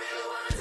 marijuana.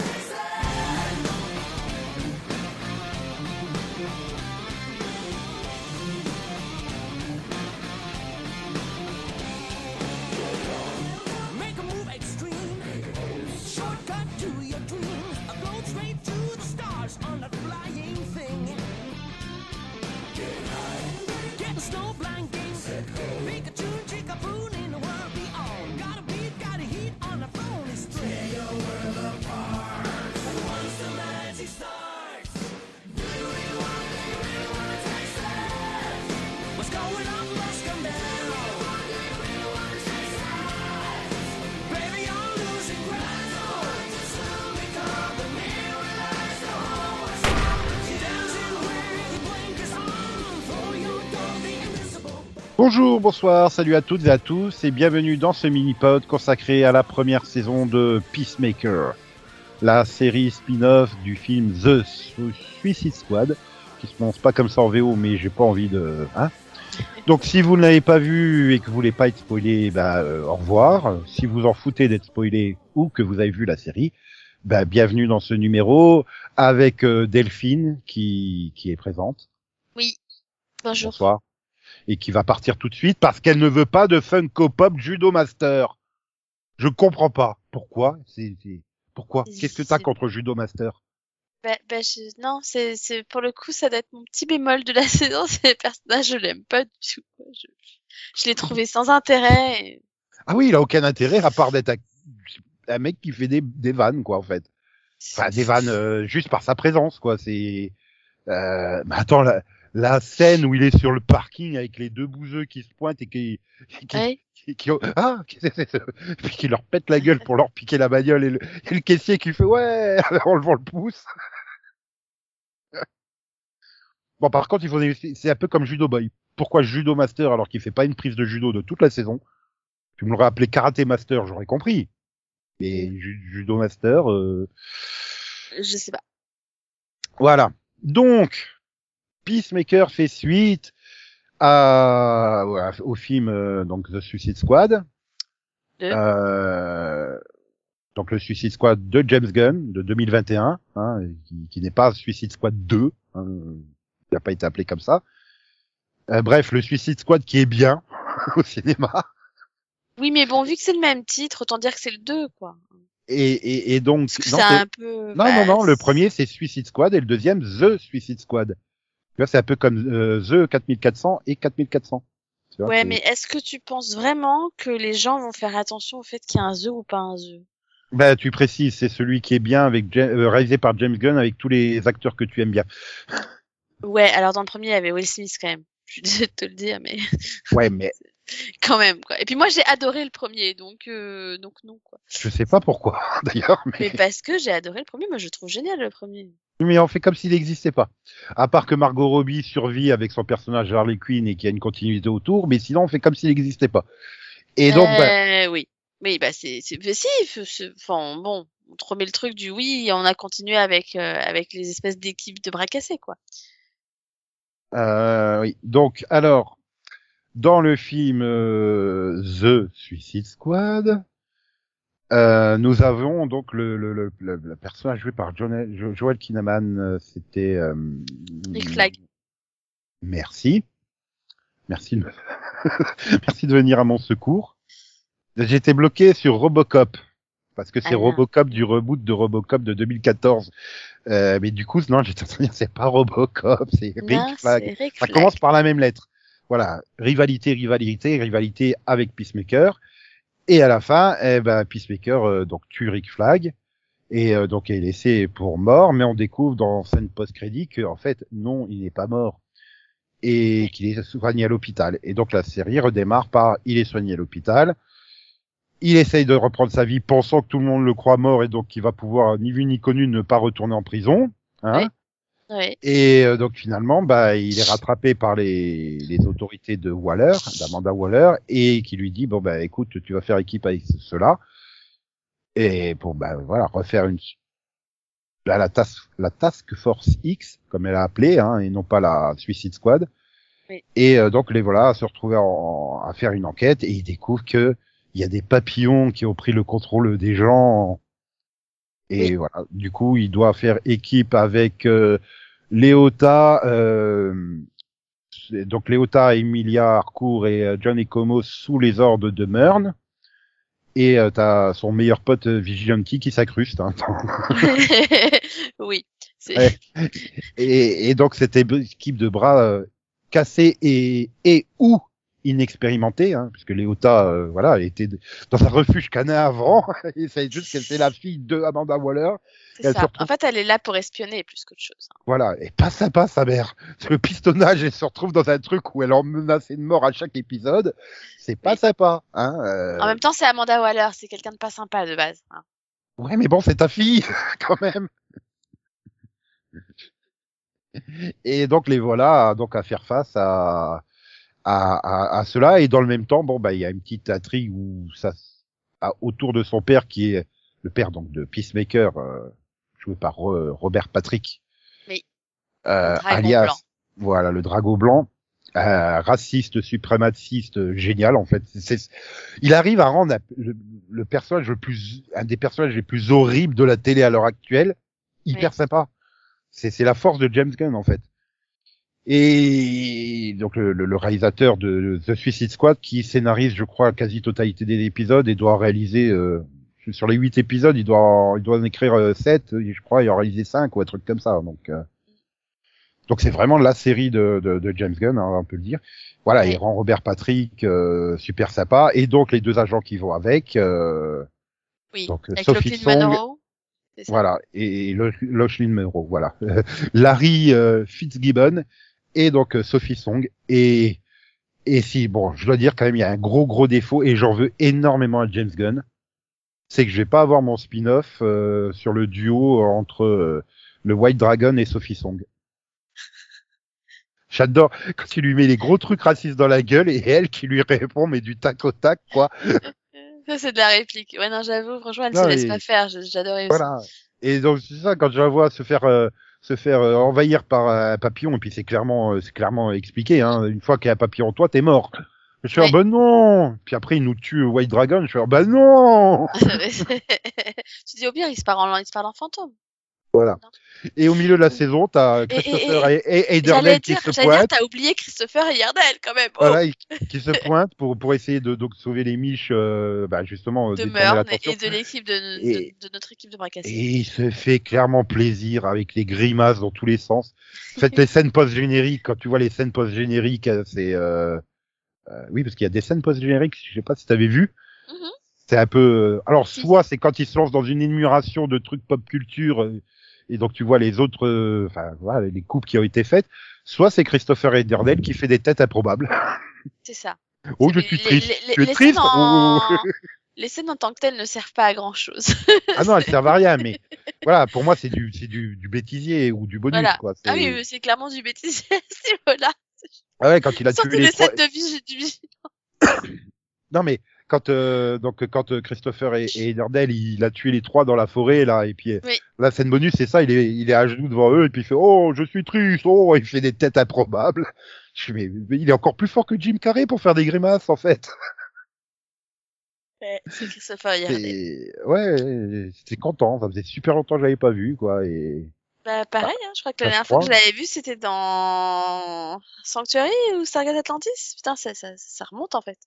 Bonjour, bonsoir, salut à toutes et à tous et bienvenue dans ce mini-pod consacré à la première saison de Peacemaker, la série spin-off du film The Su- Suicide Squad, qui se prononce pas comme ça en VO mais j'ai pas envie de... Hein Donc si vous ne l'avez pas vu et que vous voulez pas être spoilé, bah, euh, au revoir. Si vous en foutez d'être spoilé ou que vous avez vu la série, bah, bienvenue dans ce numéro avec euh, Delphine qui, qui est présente. Oui. Bonjour. Bonsoir. Et qui va partir tout de suite parce qu'elle ne veut pas de Funko Pop Judo Master. Je comprends pas. Pourquoi? C'est c'est- pourquoi? Qu'est-ce que t'as contre Judo Master? Bah, bah, je- Non, c'est c'est pour le coup, ça doit être mon petit bémol de la saison. C'est les personnages, je l'aime pas du tout. Je, je l'ai trouvé sans intérêt. et- Ah oui, il a aucun intérêt à part d'être un, un mec qui fait des, des vannes quoi en fait. Enfin des vannes euh, juste par sa présence quoi. C'est. Euh... Mais attends la, la scène où il est sur le parking avec les deux bouseux qui se pointent et qui qui, Ouais. qui, qui- ah puis qui leur pète la gueule pour leur piquer la bagnole et le, et le caissier qui fait ouais en levant le pouce. Bon par contre il faut c'est un peu comme Judo Boy. Pourquoi Judo Master alors qu'il fait pas une prise de judo de toute la saison? Tu me l'aurais appelé Karaté Master, j'aurais compris. Mais ju- Judo Master euh, Je sais pas. voilà. Donc Peacemaker fait suite à, au film euh, donc The Suicide Squad. Euh, donc le Suicide Squad de James Gunn de 2021, hein, qui, qui n'est pas Suicide Squad 2, hein, il n'a pas été appelé comme ça. Euh, bref, le Suicide Squad qui est bien au cinéma. Oui, mais bon, vu que c'est le même titre, autant dire que c'est le 2, quoi. Et, et, et donc Parce que non, un peu. non, bah, non, non, le premier c'est Suicide Squad et le deuxième The Suicide Squad. Tu vois, c'est un peu comme euh, The 4400 et 4400. Tu vois, Ouais, mais est-ce que tu penses vraiment que les gens vont faire attention au fait qu'il y a un The ou pas un The? Bah, tu précises, c'est celui qui est bien avec euh, réalisé par James Gunn avec tous les acteurs que tu aimes bien. Ouais, alors dans le premier, il y avait Will Smith quand même. Je suis désolée de te le dire, mais Ouais, mais quand même, quoi. Et puis moi, j'ai adoré le premier, donc, euh, donc non, quoi. je sais pas pourquoi d'ailleurs. Mais... Mais parce que j'ai adoré le premier, moi je trouve génial le premier. mais on fait comme s'il n'existait pas. À part que Margot Robbie survit avec son personnage Harley Quinn et qu'il y a une continuité autour, mais sinon on fait comme s'il n'existait pas. Et donc, bah, Euh, oui. Oui, bah c'est c'est mais si, enfin bon, on te remet le truc du oui, et on a continué avec euh, avec les espèces d'équipes de bras cassés quoi. euh, oui. Donc, alors, dans le film euh, The Suicide Squad, euh, nous avons donc le, le, le, le- le personnage joué par John, Jo- Joel Kinnaman, euh, c'était euh, Rick Flag. Merci. Merci de, me- Merci de venir à mon secours. J'étais bloqué sur Robocop. Parce que c'est Ah. Robocop du reboot de Robocop de 2014. Euh, mais du coup, non, j'étais en train de dire, c'est pas Robocop, c'est Non, Rick Flag. Rick Ça commence par la même lettre. Voilà, rivalité, rivalité, rivalité avec Peacemaker. Et à la fin, eh ben, Peacemaker euh, donc tue Rick Flag et euh, donc est laissé pour mort. Mais on découvre dans scène post-crédit que en fait, non, il n'est pas mort et qu'il est soigné à l'hôpital. Et donc la série redémarre par il est soigné à l'hôpital. Il essaye de reprendre sa vie, pensant que tout le monde le croit mort et donc qu'il va pouvoir ni vu ni connu ne pas retourner en prison. Hein. Ouais. et euh, donc finalement, bah, il est rattrapé par les, les autorités de Waller, d'Amanda Waller, et qui lui dit bon bah écoute, tu vas faire équipe avec ce- cela, et pour bah voilà refaire une là, la task la task force X comme elle a appelé, hein, et non pas la Suicide Squad. Oui. Et euh, donc les voilà à se retrouver en- à faire une enquête et ils découvrent que il y a des papillons qui ont pris le contrôle des gens Et Oui. voilà, du coup, il doit faire équipe avec euh, Léota, euh, donc Léota, Emilia Harcourt et euh, John Ecomo sous les ordres de Mern. Et euh, t'as son meilleur pote euh, Vigilante qui s'incruste. Hein. oui. Ouais. et, et donc cette équipe de bras euh, cassés et, et ou inexpérimentés, hein, puisque Léota, euh, voilà, était dans un refuge canin avant, et c'est juste qu'elle c'est la fille de Amanda Waller, ça. retrouve- En fait, elle est là pour espionner plus qu'autre chose. hein. voilà, et pas sympa sa mère. Le pistonnage, elle se retrouve dans un truc où elle en menacée de mort à chaque épisode, c'est pas Oui. sympa. Hein, euh, En même temps, c'est Amanda Waller, c'est quelqu'un de pas sympa de base. hein. Ouais, mais bon, c'est ta fille, quand même. Et donc les voilà donc à faire face à à, à, à cela et dans le même temps bon bah il y a une petite intrigue où ça à- autour de son père qui est le père donc de Peacemaker euh, joué par Ro- Robert Patrick Oui. euh, alias blanc. voilà le dragon blanc euh, raciste suprématiste génial en fait il arrive à rendre un- le, le personnage le plus un des personnages les plus horribles de la télé à l'heure actuelle hyper Oui. sympa c'est c'est la force de James Gunn en fait et donc le, le- le réalisateur de The Suicide Squad qui scénarise je crois la quasi totalité des épisodes et doit réaliser euh, sur les huit épisodes il doit il doit en écrire euh, sept je crois il en réaliser cinq ou un truc comme ça. Donc euh, donc c'est vraiment la série de, de, de James Gunn, hein, on peut le dire. Voilà, il rend Robert Patrick euh, super sympa. Et donc les deux agents qui vont avec, euh, Oui. Donc, Avec Sophie Song- voilà, et, et Lo- Lochlyn Monroe, voilà, Larry euh, Fitzgibbon et donc euh, Sophie Song et et si bon, je dois dire quand même il y a un gros gros défaut et j'en veux énormément à James Gunn, c'est que je vais pas avoir mon spin-off euh, sur le duo entre euh, le White Dragon et Sophie Song. J'adore quand il lui met les gros trucs racistes dans la gueule et elle qui lui répond mais du tac au tac quoi. Ça, c'est de la réplique. Ouais, non, j'avoue, franchement, elle Non, se laisse pas faire. J'adorais aussi. Voilà. Et donc c'est ça quand je la vois se faire euh, se faire euh, envahir par un papillon et puis c'est clairement euh, c'est clairement expliqué hein, une fois qu'il y a un papillon en toi t'es mort. Je Oui. oh, bah non. Puis après il nous tue White Dragon, je fais oh, bah non. tu dis au pire, il se parle en, il se parle en fantôme. Voilà. Et au milieu de la saison t'as et- Christopher et, et, Ederle qui dire, se j'allais dire, pointe. t'as oublié Christopher et Yardel quand même. Oh, Voilà, il- qui se pointe pour pour essayer de donc sauver les miches, euh, bah, justement euh, de l'attention. et de l'équipe de, de, Et- de notre équipe de bras cassés. Et il se fait clairement plaisir avec les grimaces dans tous les sens. Faites les scènes post-génériques, quand tu vois les scènes post-génériques, euh, c'est... Euh... euh, oui, parce qu'il y a des scènes post-génériques, je sais pas si t'avais vu. Mhm. C'est un peu... Alors, Si. soit c'est quand il se lance dans une énumération de trucs pop culture, et donc tu vois les autres... euh, Enfin, voilà, les coupes qui ont été faites. Soit c'est Christopher Ederdell qui fait des têtes improbables. C'est ça. Oh, je suis les- triste. les- les- tu es les triste scènes en- Oh. Les scènes en tant que telles ne servent pas à grand chose. Ah non, elles servent à rien, mais voilà, pour moi, c'est du, du, du bêtisier ou du bonus, Voilà. quoi. ah oui, c'est clairement du bêtisier à ce niveau-là. Ah ouais, quand il a tué Sortez les trois... scènes de vie du vigilant. Non mais quand euh, donc quand euh, Christopher et, et Ederdell, il a tué les trois dans la forêt là et puis euh, Oui. la scène bonus c'est ça, il est il est à genoux devant eux et puis il fait oh je suis triste oh il fait des têtes improbables. Je suis mais, mais il est encore plus fort que Jim Carrey pour faire des grimaces en fait. Ouais, C'est Christopher. Et ouais, j'étais content, ça faisait super longtemps que je l'avais pas vu quoi et Bah, pareil, hein, je crois que la se dernière fois que je l'avais vu, c'était dans Sanctuary ou Stargate Atlantis? Putain, ça, ça, ça remonte en fait.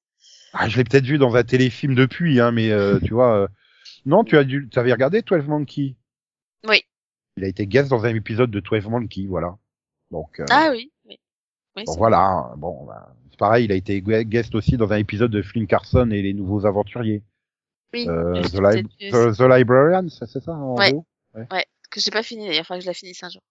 Ah, je l'ai peut-être vu dans un téléfilm depuis hein mais euh, tu vois euh, non tu as dû tu avais regardé 12 Monkey. Oui. Il a été guest dans un épisode de 12 Monkey voilà. Donc euh, Ah oui, oui. oui Bon, voilà, hein. bon, bah, c'est pareil, il a été gue- guest aussi dans un épisode de Flynn Carson et les nouveaux aventuriers. oui. Euh, The, Li- The- Librarian, c'est ça en Ouais. gros? Que j'ai pas fini d'ailleurs, faudra que je la finisse un jour.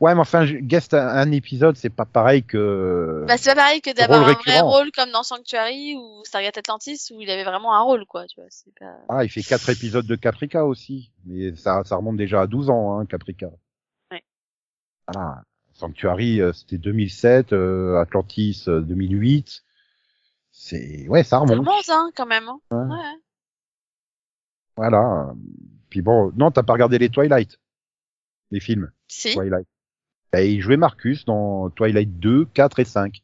Ouais, mais enfin, guest un, un épisode, c'est pas pareil que. Bah, c'est pas pareil que d'avoir un vrai récurrent. rôle comme dans Sanctuary ou Stargate Atlantis où il avait vraiment un rôle, quoi, tu vois. Pas... Ah, il fait quatre épisodes de Caprica aussi, mais ça, ça remonte déjà à 12 ans, hein, Caprica. Ouais. Voilà. Sanctuary, euh, c'était 2007, euh, Atlantis, euh, 2008. C'est, ouais, ça Ça remonte. remonte, hein, quand même. Hein. Ouais. Ouais. Voilà. Puis bon, non, t'as pas regardé les Twilight, les films. Si. Twilight. Il jouait Marcus dans Twilight 2, 4 et 5.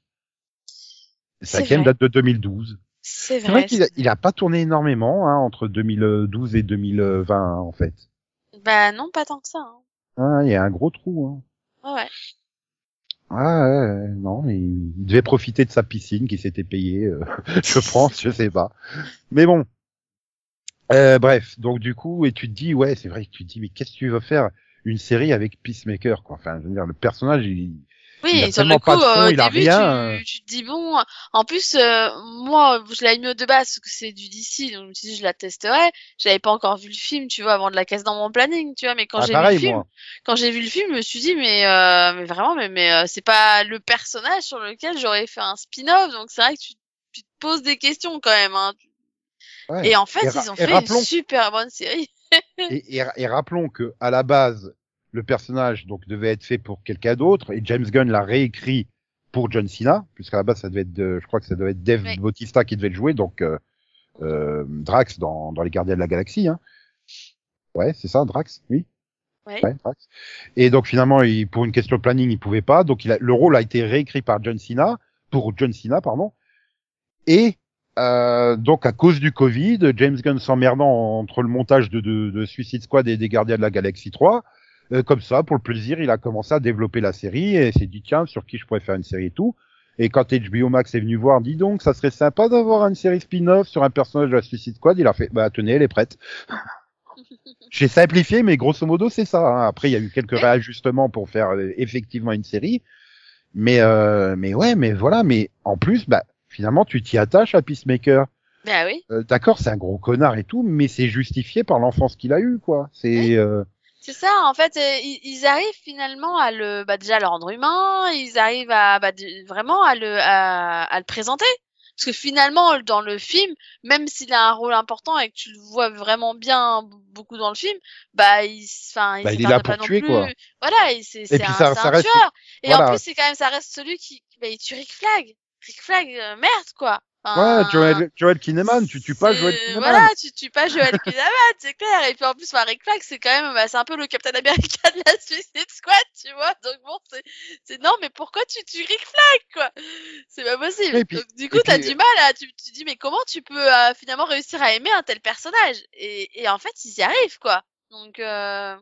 Le C'est cinquième date de 2012. C'est vrai vrai. qu'il a, il a pas tourné énormément hein, entre 2012 et 2020 en fait. Bah non, pas tant que ça. Hein. Ah, il y a un gros trou. Hein. Ouais, ouais. Ah ouais, non, mais il devait profiter de sa piscine qui s'était payée, euh, je pense, je sais pas. Mais bon. Euh, bref, donc du coup, et tu te dis, ouais, c'est vrai que tu te dis, mais qu'est-ce que tu veux faire? Une série avec Peacemaker, quoi. Enfin, je veux dire, le personnage, il, Oui, Il a sur le coup, fond, euh, au début, rien, tu, tu te dis bon. En plus, euh, moi, je l'avais mis au de base parce que c'est du DC, donc je me suis dit je la testerai. J'avais pas encore vu le film, tu vois, avant de la casse dans mon planning, tu vois. Mais quand ah, j'ai vu le film, moi. quand j'ai vu le film, je me suis dit mais euh, mais vraiment, mais mais euh, c'est pas le personnage sur lequel j'aurais fait un spin-off, donc c'est vrai que tu, tu te poses des questions quand même. Hein. Ouais. Et en fait, Et ils ont fait une super bonne série. Et, et, et rappelons que à la base, le personnage donc devait être fait pour quelqu'un d'autre, et James Gunn l'a réécrit pour John Cena, puisqu'à la base ça devait être, de- je crois que ça devait être Dave Oui. Bautista qui devait le jouer, donc euh, euh, Drax dans, dans les Gardiens de la Galaxie. Hein. Ouais, c'est ça, Drax, oui. Ouais. Ouais, Drax. Et donc finalement, il, pour une question de planning, il pouvait pas, donc il a, le rôle a été réécrit par John Cena, pour John Cena, pardon. Et euh, donc à cause du Covid, James Gunn s'emmerdant entre le montage de, de, de Suicide Squad et des Gardiens de la Galaxie 3, euh, comme ça, pour le plaisir, il a commencé à développer la série et s'est dit tiens sur qui je pourrais faire une série et tout. Et quand HBO Max est venu voir, dis donc, ça serait sympa d'avoir une série spin-off sur un personnage de la Suicide Squad. Il a fait, bah tenez, elle est prête. J'ai simplifié, mais grosso modo c'est ça. hein. Après, il y a eu quelques réajustements pour faire euh, effectivement une série. Mais euh, mais ouais, mais voilà. Mais en plus, bah finalement, tu t'y attaches à Peacemaker. Bah oui. Euh, D'accord, c'est un gros connard et tout, mais c'est justifié par l'enfance qu'il a eu, quoi. C'est euh, C'est ça, en fait, euh, ils, ils arrivent finalement à le, bah, déjà à le rendre humain, ils arrivent à, bah, vraiment à le, à, à le présenter. Parce que finalement, dans le film, même s'il a un rôle important et que tu le vois vraiment bien beaucoup dans le film, bah, il, enfin, il Bah, il est là pas pour non tuer, plus. quoi. Voilà, et c'est, un, ça- c'est ça un reste- tueur. Et en voilà. plus, c'est quand même, ça reste celui qui, bah, il tue Rick Flag. Rick Flag, euh, merde, quoi. Enfin, ouais, Joel, Joel Kinnaman, tu tues pas Joel Kinnaman. Voilà, tu tues pas Joel Kinnaman, c'est clair. Et puis en plus, Rick Flag, c'est quand même, bah, c'est un peu le Captain America de la Suicide Squad, tu vois. Donc bon, c'est, c'est non, mais pourquoi tu tues Rick Flag, quoi? C'est pas possible. Puis- Donc du coup, t'as puis- du mal à, tu, tu dis, mais comment tu peux euh, finalement réussir à aimer un tel personnage? Et, et en fait, ils y arrivent, quoi. Donc euh...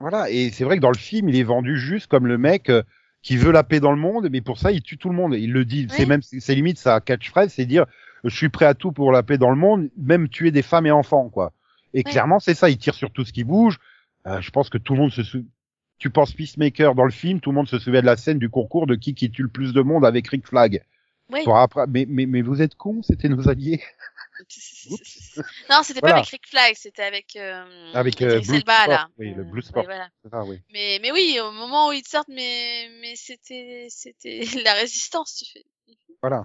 Voilà, et c'est vrai que dans le film, il est vendu juste comme le mec euh, qui veut la paix dans le monde, mais pour ça, il tue tout le monde. Il le dit, c'est même, c'est limite sa catchphrase, c'est dire, je suis prêt à tout pour la paix dans le monde, même tuer des femmes et enfants, quoi. Et Oui. clairement, c'est ça, il tire sur tout ce qui bouge. Euh, je pense que tout le monde se sou... Tu penses Peacemaker dans le film, tout le monde se souvient de la scène du concours de qui qui tue le plus de monde avec Rick Flag. oui. Pour après- mais, mais, mais vous êtes cons, c'était nos alliés. Non, c'était Voilà. pas avec Rick Flag, c'était avec euh, Avec, euh, Bloodsport, là. oui, le Euh, voilà. C'est ça, oui. Mais, mais oui, au moment où ils sortent, mais, mais c'était, c'était la résistance, tu fais. Voilà.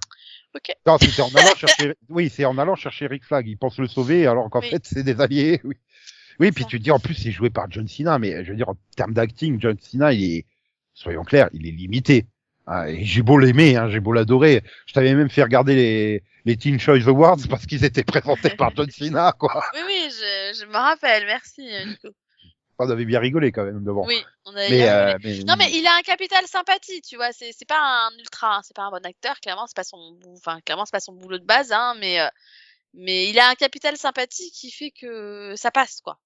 Ok. Non, c'était en allant chercher, oui, c'est en allant chercher Rick Flag. Il pense le sauver alors qu'en Oui. fait, c'est des alliés, oui. Oui, puis ça. tu te dis, en plus, c'est joué par John Cena, mais je veux dire, en termes d'acting, John Cena, il est, soyons clairs, il est limité. Ah, j'ai beau l'aimer, hein, j'ai beau l'adorer. Je t'avais même fait regarder les, les Teen Choice Awards parce qu'ils étaient présentés par John Cena, quoi. Oui, oui, je, je me rappelle, merci, euh, Nico. On avait bien rigolé quand même devant. Oui, on avait mais, euh, mais, Non, mais il a un capital sympathie, tu vois. C'est, c'est pas un ultra, hein, c'est pas un bon acteur, clairement, c'est pas son, enfin, clairement, c'est pas son boulot de base, hein, mais, euh, mais il a un capital sympathie qui fait que ça passe, quoi.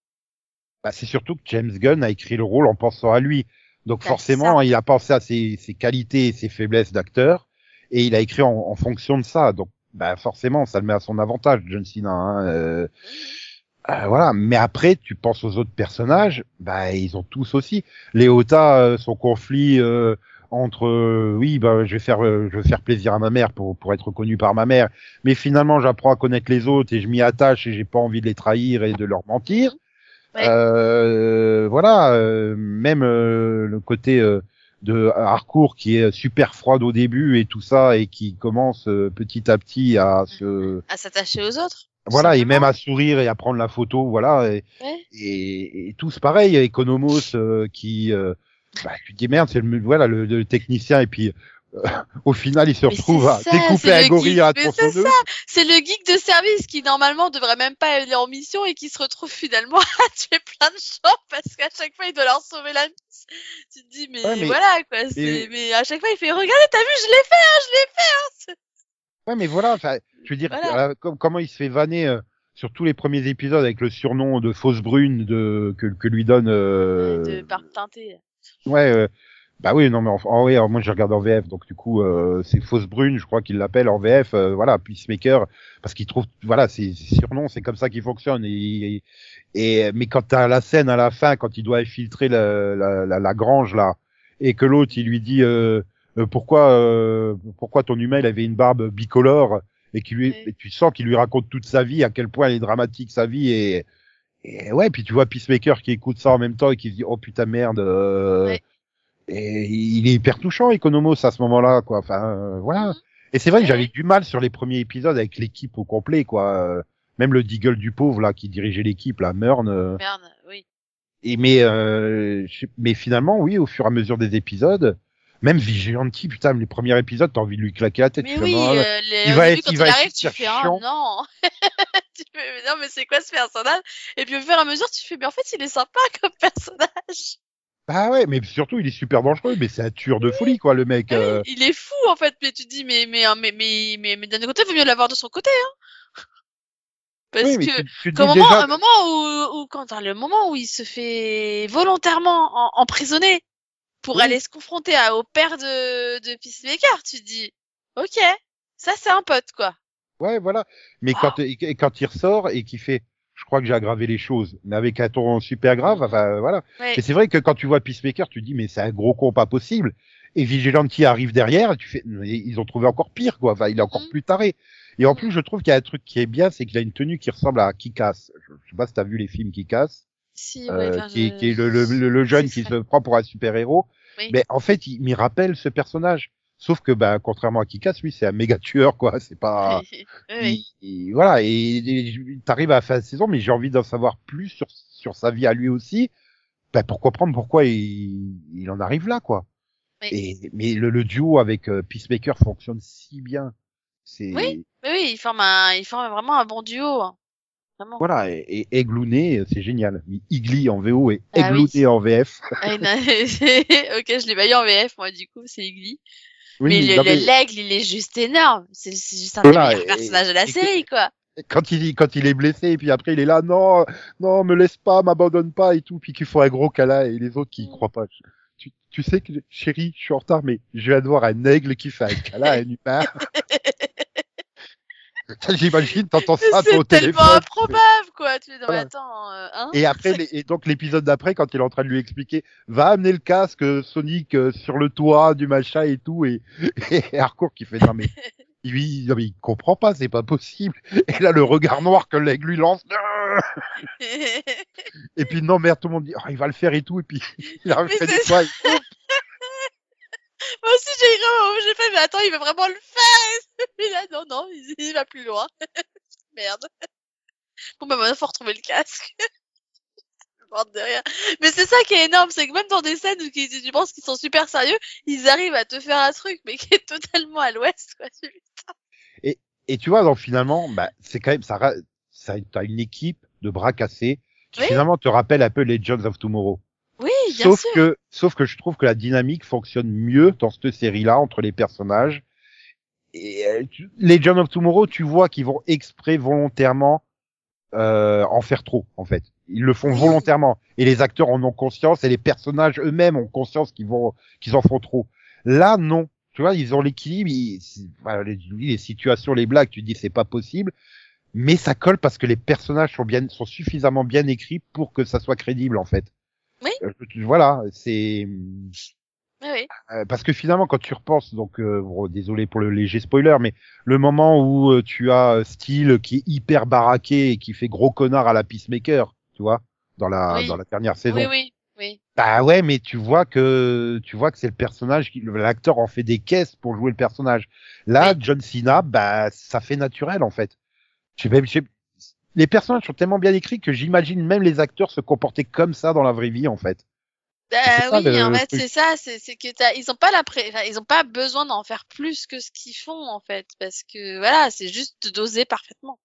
bah, c'est surtout que James Gunn a écrit le rôle en pensant à lui. Donc Bah, forcément, il a pensé à ses, ses qualités et ses faiblesses d'acteur et il a écrit en, en fonction de ça. Donc bah, forcément, ça le met à son avantage, John Cena. Hein, euh, euh, voilà. Mais après, tu penses aux autres personnages, bah ils ont tous aussi. Léota, euh, son conflit euh, entre oui, bah je vais faire, euh, je vais faire plaisir à ma mère pour pour être reconnu par ma mère, mais finalement j'apprends à connaître les autres et je m'y attache et j'ai pas envie de les trahir et de leur mentir. Ouais. Euh, voilà, euh, même euh, le côté euh, de Harcourt qui est super froide au début et tout ça et qui commence euh, petit à petit à se À s'attacher aux autres. voilà et même à sourire et à prendre la photo voilà et, Ouais. et, et tous pareil Economos euh, qui euh, bah, tu te dis merde c'est le voilà le, le technicien et puis au final il se retrouve à ça, découper un le gorille à c'est tronçonneuse C'est le geek de service qui normalement devrait même pas aller en mission et qui se retrouve finalement à tuer plein de gens parce qu'à chaque fois il doit leur sauver la mise. Tu te dis mais, Ouais, mais- voilà quoi. mais- Mais à chaque fois il fait regardez t'as vu je l'ai fait hein, je l'ai fait. Ouais, mais voilà, je veux dire, Voilà. euh, comme- comment il se fait vanner euh, sur tous les premiers épisodes avec le surnom de fausse brune de que, que lui donne. Euh... De barbe teintée. Ouais. euh, Bah oui, non mais en, en- ouais, moi je regarde en VF, donc du coup euh, c'est fausse brune, je crois qu'il l'appelle en VF, euh, voilà, Peacemaker, parce qu'il trouve, voilà, ses surnoms, c'est comme ça qu'il fonctionne. Et, et mais quand t'as la scène à la fin, quand il doit infiltrer la, la, la, la grange là, et que l'autre il lui dit euh, euh, pourquoi euh, pourquoi ton humain il avait une barbe bicolore et qui lui, et tu sens qu'il lui raconte toute sa vie, à quel point elle est dramatique sa vie et et ouais, puis tu vois Peacemaker qui écoute ça en même temps et qui se dit oh putain merde. euh, Ouais. Et il est hyper touchant, Economos à ce moment-là, quoi. Enfin, euh, voilà. Mhm. Et c'est vrai que j'avais du mal sur les premiers épisodes avec l'équipe au complet, quoi. Euh, Même le Deagle du pauvre là qui dirigeait l'équipe, là, Mern. euh, oui. Et mais euh, mais finalement, oui, au fur et à mesure des épisodes, même Vigilanti, putain, les premiers épisodes, t'as envie de lui claquer la tête. Mais tu oui, euh, les, il va être- quand il il, va être arrive, tu super fais ah non. tu fais non mais c'est quoi ce personnage? Et puis au fur et à mesure, tu fais mais en fait il est sympa comme personnage. Bah ouais, mais surtout, il est super dangereux, mais c'est un tueur de folie, quoi, le mec. euh. Il est fou en fait, mais tu te dis mais mais mais mais mais, mais d'un côté, il vaut mieux l'avoir de son côté hein. Parce Oui, que tu, tu qu'au moment, déjà, un moment où, où quand le moment où il se fait volontairement en- emprisonner pour Oui. aller se confronter à, au père de, de Peacemaker, tu te dis, ok, ça c'est un pote quoi. Ouais, voilà. Mais Wow. quand, quand il ressort et qu'il fait, crois que j'ai aggravé les choses, mais avec un ton super grave, enfin, voilà. Ouais. Et c'est vrai que quand tu vois Peacemaker, tu te dis, mais c'est un gros con pas possible. Et Vigilante arrive derrière, tu fais, ils ont trouvé encore pire, quoi. Enfin, il est encore Mhm. plus taré. Et en plus, je trouve qu'il y a un truc qui est bien, c'est qu'il a une tenue qui ressemble à Kikas. Je, je sais pas si t'as vu les films Kikas, Si, euh, ouais, qui, je- qui est le, le, le- le jeune qui se prend pour un super héros. Oui. Mais en fait, il m'y rappelle ce personnage. Sauf que, bah, contrairement à Kikas, lui, c'est un méga tueur, quoi. C'est pas, Oui, il- il- voilà, et, t'arrives à la fin de saison, mais j'ai envie d'en savoir plus sur, sur sa vie à lui aussi. Ben, pour comprendre pourquoi il, il en arrive là, quoi. Oui. Et, mais le, le duo avec euh, Peacemaker fonctionne si bien. C'est, Oui. Oui, oui, il forme un, il forme vraiment un bon duo. hein. Vraiment. voilà, et, et Eglouné, c'est génial. Igli en VO et Ah oui. Eglouné en VF. Ah, ok, je l'ai pas eu en VF, moi, du coup, c'est Igli. Oui, mais l'aigle, il est juste énorme. C'est juste un Voilà, des meilleurs et- personnages de la série, quoi. quand il, quand il est blessé, et puis après il est là, non, non, me laisse pas, m'abandonne pas et tout, puis qu'il faut un gros câlin et les autres qui y Mm. croient pas. Tu, tu sais que, chérie, je suis en retard, mais je viens de voir un aigle qui fait un câlin à un humain. J'imagine, t'entends ça au C'est tellement téléphone. improbable, quoi. Tu es dans Voilà. attends, euh, hein Et après, les- et donc l'épisode d'après, quand il est en train de lui expliquer, va amener le casque euh, Sonic euh, sur le toit du machin et tout, et, et Harcourt qui fait non mais, lui, non mais il comprend pas, c'est pas possible. Et là, le regard noir que l'aigle lui lance, Et puis non merde, tout le monde dit oh, il va le faire et tout et puis il a fait des fois. Moi aussi, j'ai j'ai fait, mais attends, il veut vraiment le faire. Et là, non, non, il, il va plus loin. Merde. Bon, bah, maintenant, faut retrouver le casque. De rien. Mais c'est ça qui est énorme, c'est que même dans des scènes où tu penses qu'ils sont super sérieux, ils arrivent à te faire un truc, mais qui est totalement à l'ouest, quoi. Tu- Et tu vois donc finalement bah c'est quand même ça ça t'as une équipe de bras cassés qui Oui. finalement te rappelle un peu les Jones of Tomorrow. Oui, bien Sauf sûr. que sauf que je trouve que la dynamique fonctionne mieux dans cette série là entre les personnages. Et euh, tu- les Jones of Tomorrow, tu vois qu'ils vont exprès volontairement euh, en faire trop en fait. Ils le font volontairement et les acteurs en ont conscience et les personnages eux-mêmes ont conscience qu'ils vont qu'ils en font trop. Là non, tu vois, ils ont l'équilibre, ils- voilà, les, les situations, les blagues, tu te dis c'est pas possible, mais ça colle parce que les personnages sont bien sont suffisamment bien écrits pour que ça soit crédible en fait. Oui. Euh, voilà, c'est Oui, euh, parce que finalement, quand tu repenses, donc euh, bon, désolé pour le léger spoiler, mais le moment où euh, tu as euh, Steel qui est hyper baraqué et qui fait gros connard à la Peacemaker, tu vois, dans la Oui. dans la dernière saison. Oui, oui, oui. Bah ouais, mais tu vois que tu vois que c'est le personnage, qui- l'acteur en fait des caisses pour jouer le personnage. Là, John Cena, bah ça fait naturel en fait. Même, je sais- les personnages sont tellement bien écrits que j'imagine même les acteurs se comporter comme ça dans la vraie vie en fait. Ça, oui, en fait, c'est ça, c'est c'est que t'as, ils ont pas la pré... enfin, ils ont pas besoin d'en faire plus que ce qu'ils font, en fait, parce que, voilà, c'est juste doser parfaitement.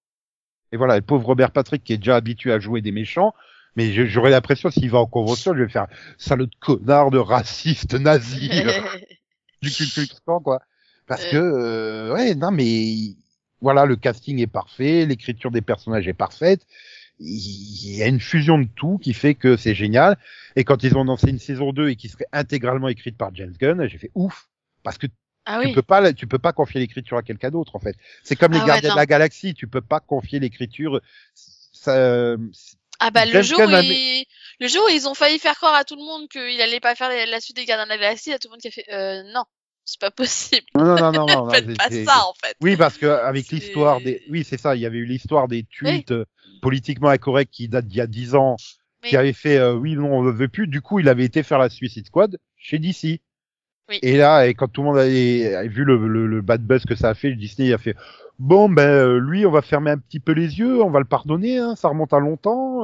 Et voilà, le pauvre Robert Patrick qui est déjà habitué à jouer des méchants, mais j'aurais l'impression s'il va en convention, je vais faire salaud de connard, de raciste, nazi, euh, du Klan, quoi. Parce Euh. que, euh, ouais, non, mais voilà, le casting est parfait, l'écriture des personnages est parfaite. Il y a une fusion de tout qui fait que c'est génial. Et quand ils ont lancé une saison 2 et qui serait intégralement écrite par James Gunn, j'ai fait ouf. Parce que Ah tu peux pas, tu peux pas confier l'écriture à quelqu'un d'autre, en fait. C'est comme les Ah ouais, gardiens de la galaxie, tu peux pas confier l'écriture. Ça, Ah bah le jour, Gunn où a le jour où ils ont failli faire croire à tout le monde qu'il allait pas faire la suite des Gardiens de la Galaxie, il y a tout le monde qui a fait euh, non, c'est pas possible. non, non, non, non, non, Faites pas ça en fait. Oui, parce que avec l'histoire des, oui, c'est ça. Il y avait eu l'histoire des tweets euh, politiquement incorrects qui datent d'il y a 10 ans, Oui. qui avait fait, euh, oui, non, on ne veut plus. Du coup, il avait été faire la Suicide Squad chez DC. Oui. Et là, et quand tout le monde avait, avait vu le, le, le bad buzz que ça a fait, Disney a fait, bon, ben, euh, lui, on va fermer un petit peu les yeux, on va le pardonner, hein, ça remonte à longtemps.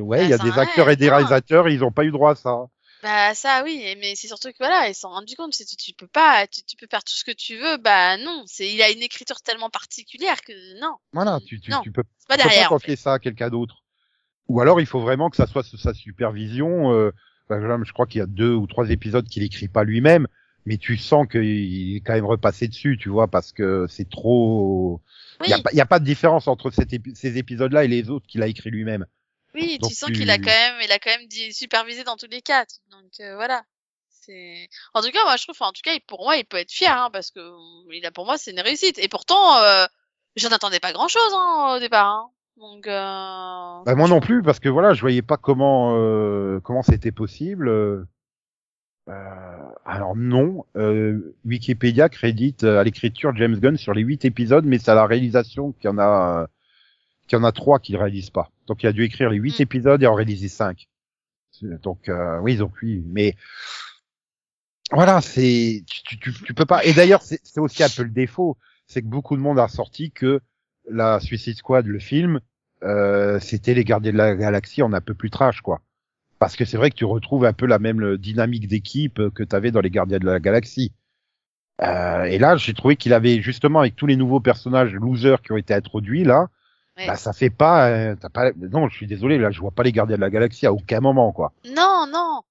Ouais, Bah, il y a des acteurs et des réalisateurs, ils ont pas eu droit à ça. Bah ça oui, mais c'est surtout que voilà, ils s'en rendus compte, tu, tu peux pas, tu, tu peux faire tout ce que tu veux, bah non, c'est il a une écriture tellement particulière que non, Voilà, tu, tu, Non. tu peux pas Tu peux derrière. pas en confier ça à quelqu'un d'autre. Ou alors il faut vraiment que ça soit sous sa supervision. Euh, exemple, je crois qu'il y a deux ou trois épisodes qu'il écrit pas lui-même, mais tu sens qu'il est quand même repassé dessus, tu vois, parce que c'est trop. Il y a Oui, a pas de différence entre cet épi- ces épisodes-là et les autres qu'il a écrit lui-même. Oui, donc tu sens tu- qu'il a quand même, il a quand même dit supervisé dans tous les cas, donc euh, voilà. C'est, en tout cas, moi je trouve, enfin, en tout cas, pour moi, il peut être fier, hein, parce que il a, pour moi, c'est une réussite. Et pourtant, euh, j'en attendais pas grand-chose hein, au départ. Hein. Donc, euh... Bah, moi non plus, parce que voilà, je voyais pas comment euh, comment c'était possible. Euh, euh, alors non, euh, Wikipédia crédite à l'écriture James Gunn sur les huit épisodes, mais c'est à la réalisation qu'il y en a euh, qu'il y en a trois qui réalisent pas. Donc il a dû écrire les huit Mm. épisodes et en réaliser cinq. Donc euh, oui, donc oui, mais voilà, c'est tu, tu, tu, peux pas. Et d'ailleurs, c'est c'est aussi un peu le défaut, c'est que beaucoup de monde a sorti que la Suicide Squad, le film, euh, c'était les Gardiens de la Galaxie en un peu plus trash, quoi. Parce que c'est vrai que tu retrouves un peu la même euh, dynamique d'équipe euh, que tu avais dans les Gardiens de la Galaxie. Euh, et là, j'ai trouvé qu'il avait justement avec tous les nouveaux personnages losers qui ont été introduits là, Ouais. bah ça fait pas, euh, pas. Non, je suis désolé, là, je vois pas les Gardiens de la Galaxie à aucun moment, quoi. Non, non.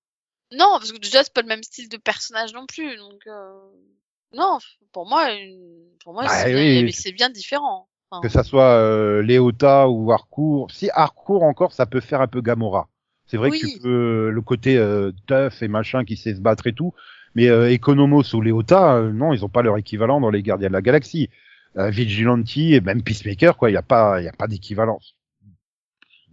Non, parce que déjà, c'est pas le même style de personnage non plus. Donc, euh... non, pour moi, une- pour moi, Bah, c'est oui, bien, différent. Enfin, Que ça soit euh, Léota ou Harcourt. Si Harcourt encore, ça peut faire un peu Gamora. C'est vrai que tu peux le côté euh, tough et machin qui sait se battre et tout. Mais euh, Economos ou Léota, euh, non, ils ont pas leur équivalent dans les Gardiens de la Galaxie. Euh, Vigilante et même Peacemaker, quoi, il y a pas, il y a pas d'équivalence.